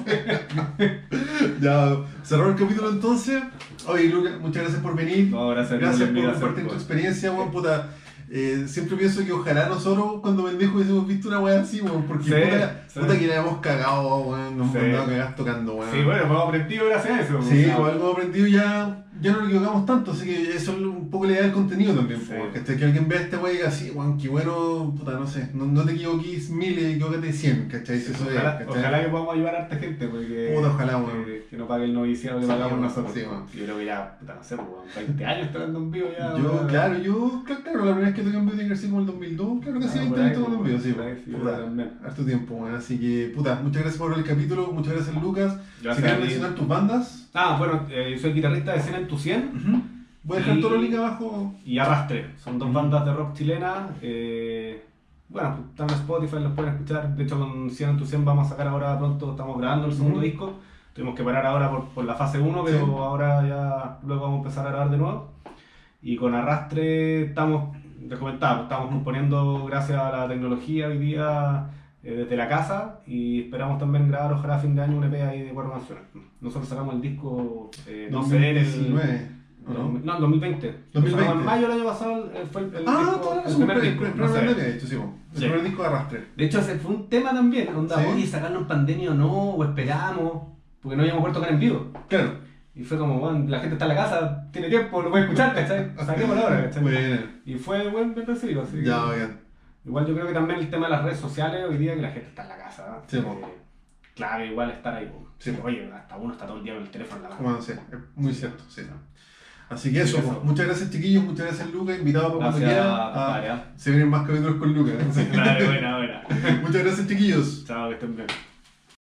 Ya, cerró el capítulo entonces. Oye, Lucas, muchas gracias por venir. No, gracias, Gracias por compartir tu experiencia, weón, puta. Eh, siempre pienso que ojalá nosotros cuando pendejo hubiésemos visto una weá así, weón, porque Sí, puta, sí. puta que la hemos cagado, weón, nos Sí. hemos mandado cagar tocando, weón. Sí, bueno, hemos aprendido gracias a eso. Sí, algo aprendido ya, ya no nos equivocamos tanto, así que eso es un poco la idea del contenido también, Sí. po, ¿cachai? que alguien vea este wey y diga así, weón, qué bueno, puta, no sé, no, no te equivoquís mil, equivócate cien, ¿cachai? Si eso es, Ojalá, ¿cachai? ojalá que podamos ayudar a harta gente, porque. Puta, ojalá, weón. que, que no pague el noviciado que Sí, pagamos nosotros. sí, weón. Yo creo que ya, puta, no sé, weón, 20 años tocando en vivo ya. Yo, claro, yo, claro, claro, la primera vez que toqué en vivo tiene que sido como el 2002, claro que sí, Ah, 20 por ahí, años tocando en vivo, sí, sí, puta, yo también. harto tiempo, weón, así que, puta, muchas gracias por el capítulo, muchas gracias Lucas, si Gracias quieres mencionar tus bandas, Ah, bueno, eh, yo soy guitarrista de Escena en tu 100 voy a dejar Y- todo el link abajo, y Arrastre. Son dos bandas de rock chilenas. eh, bueno, pues, están en Spotify, los pueden escuchar. De hecho, con 100 en tu 100 vamos a sacar ahora pronto, estamos grabando el segundo disco. Tuvimos que parar ahora por, por la fase 1, pero Sí. ahora ya luego vamos a empezar a grabar de nuevo. Y con Arrastre estamos, les comentaba, estamos componiendo gracias a la tecnología hoy día eh, desde la casa y esperamos también grabar ojalá a fin de año un EP ahí de cuatro canciones. Nosotros sacamos el disco eh, No Ceder el... 2019, ¿o no? No, en 2020. 2020. Sacamos En mayo del año pasado fue el, el Ah, disco, el primer el disco. primer No sé. pandemia, de hecho, sí, po. el primer disco de Arrastre. De hecho, ese fue un tema también, onda, Sí. oye, sacarlo en pandemia o no, o esperamos, porque no habíamos vuelto a tocar en vivo. Claro. Y fue como, bueno, la gente está en la casa, tiene tiempo, lo puede escuchar, ¿cachai? Saquémoslo ahora, ¿cachai? Bueno, Y fue buen bien recibido, así ya, oigan. Igual yo creo que también el tema de las redes sociales hoy día que la gente está en la casa. Sí. Eh, clave igual estar ahí. Sí. Oye, hasta uno está todo el día con el teléfono en la mano. Bueno, sí, es muy cierto, sí. Así que eso, Eso. muchas gracias chiquillos, muchas gracias Lucas, invitado para cuando quiera. ¿ah? se vienen más capítulos con Lucas. Claro, buena, buena. muchas gracias chiquillos. Chao, que estén bien.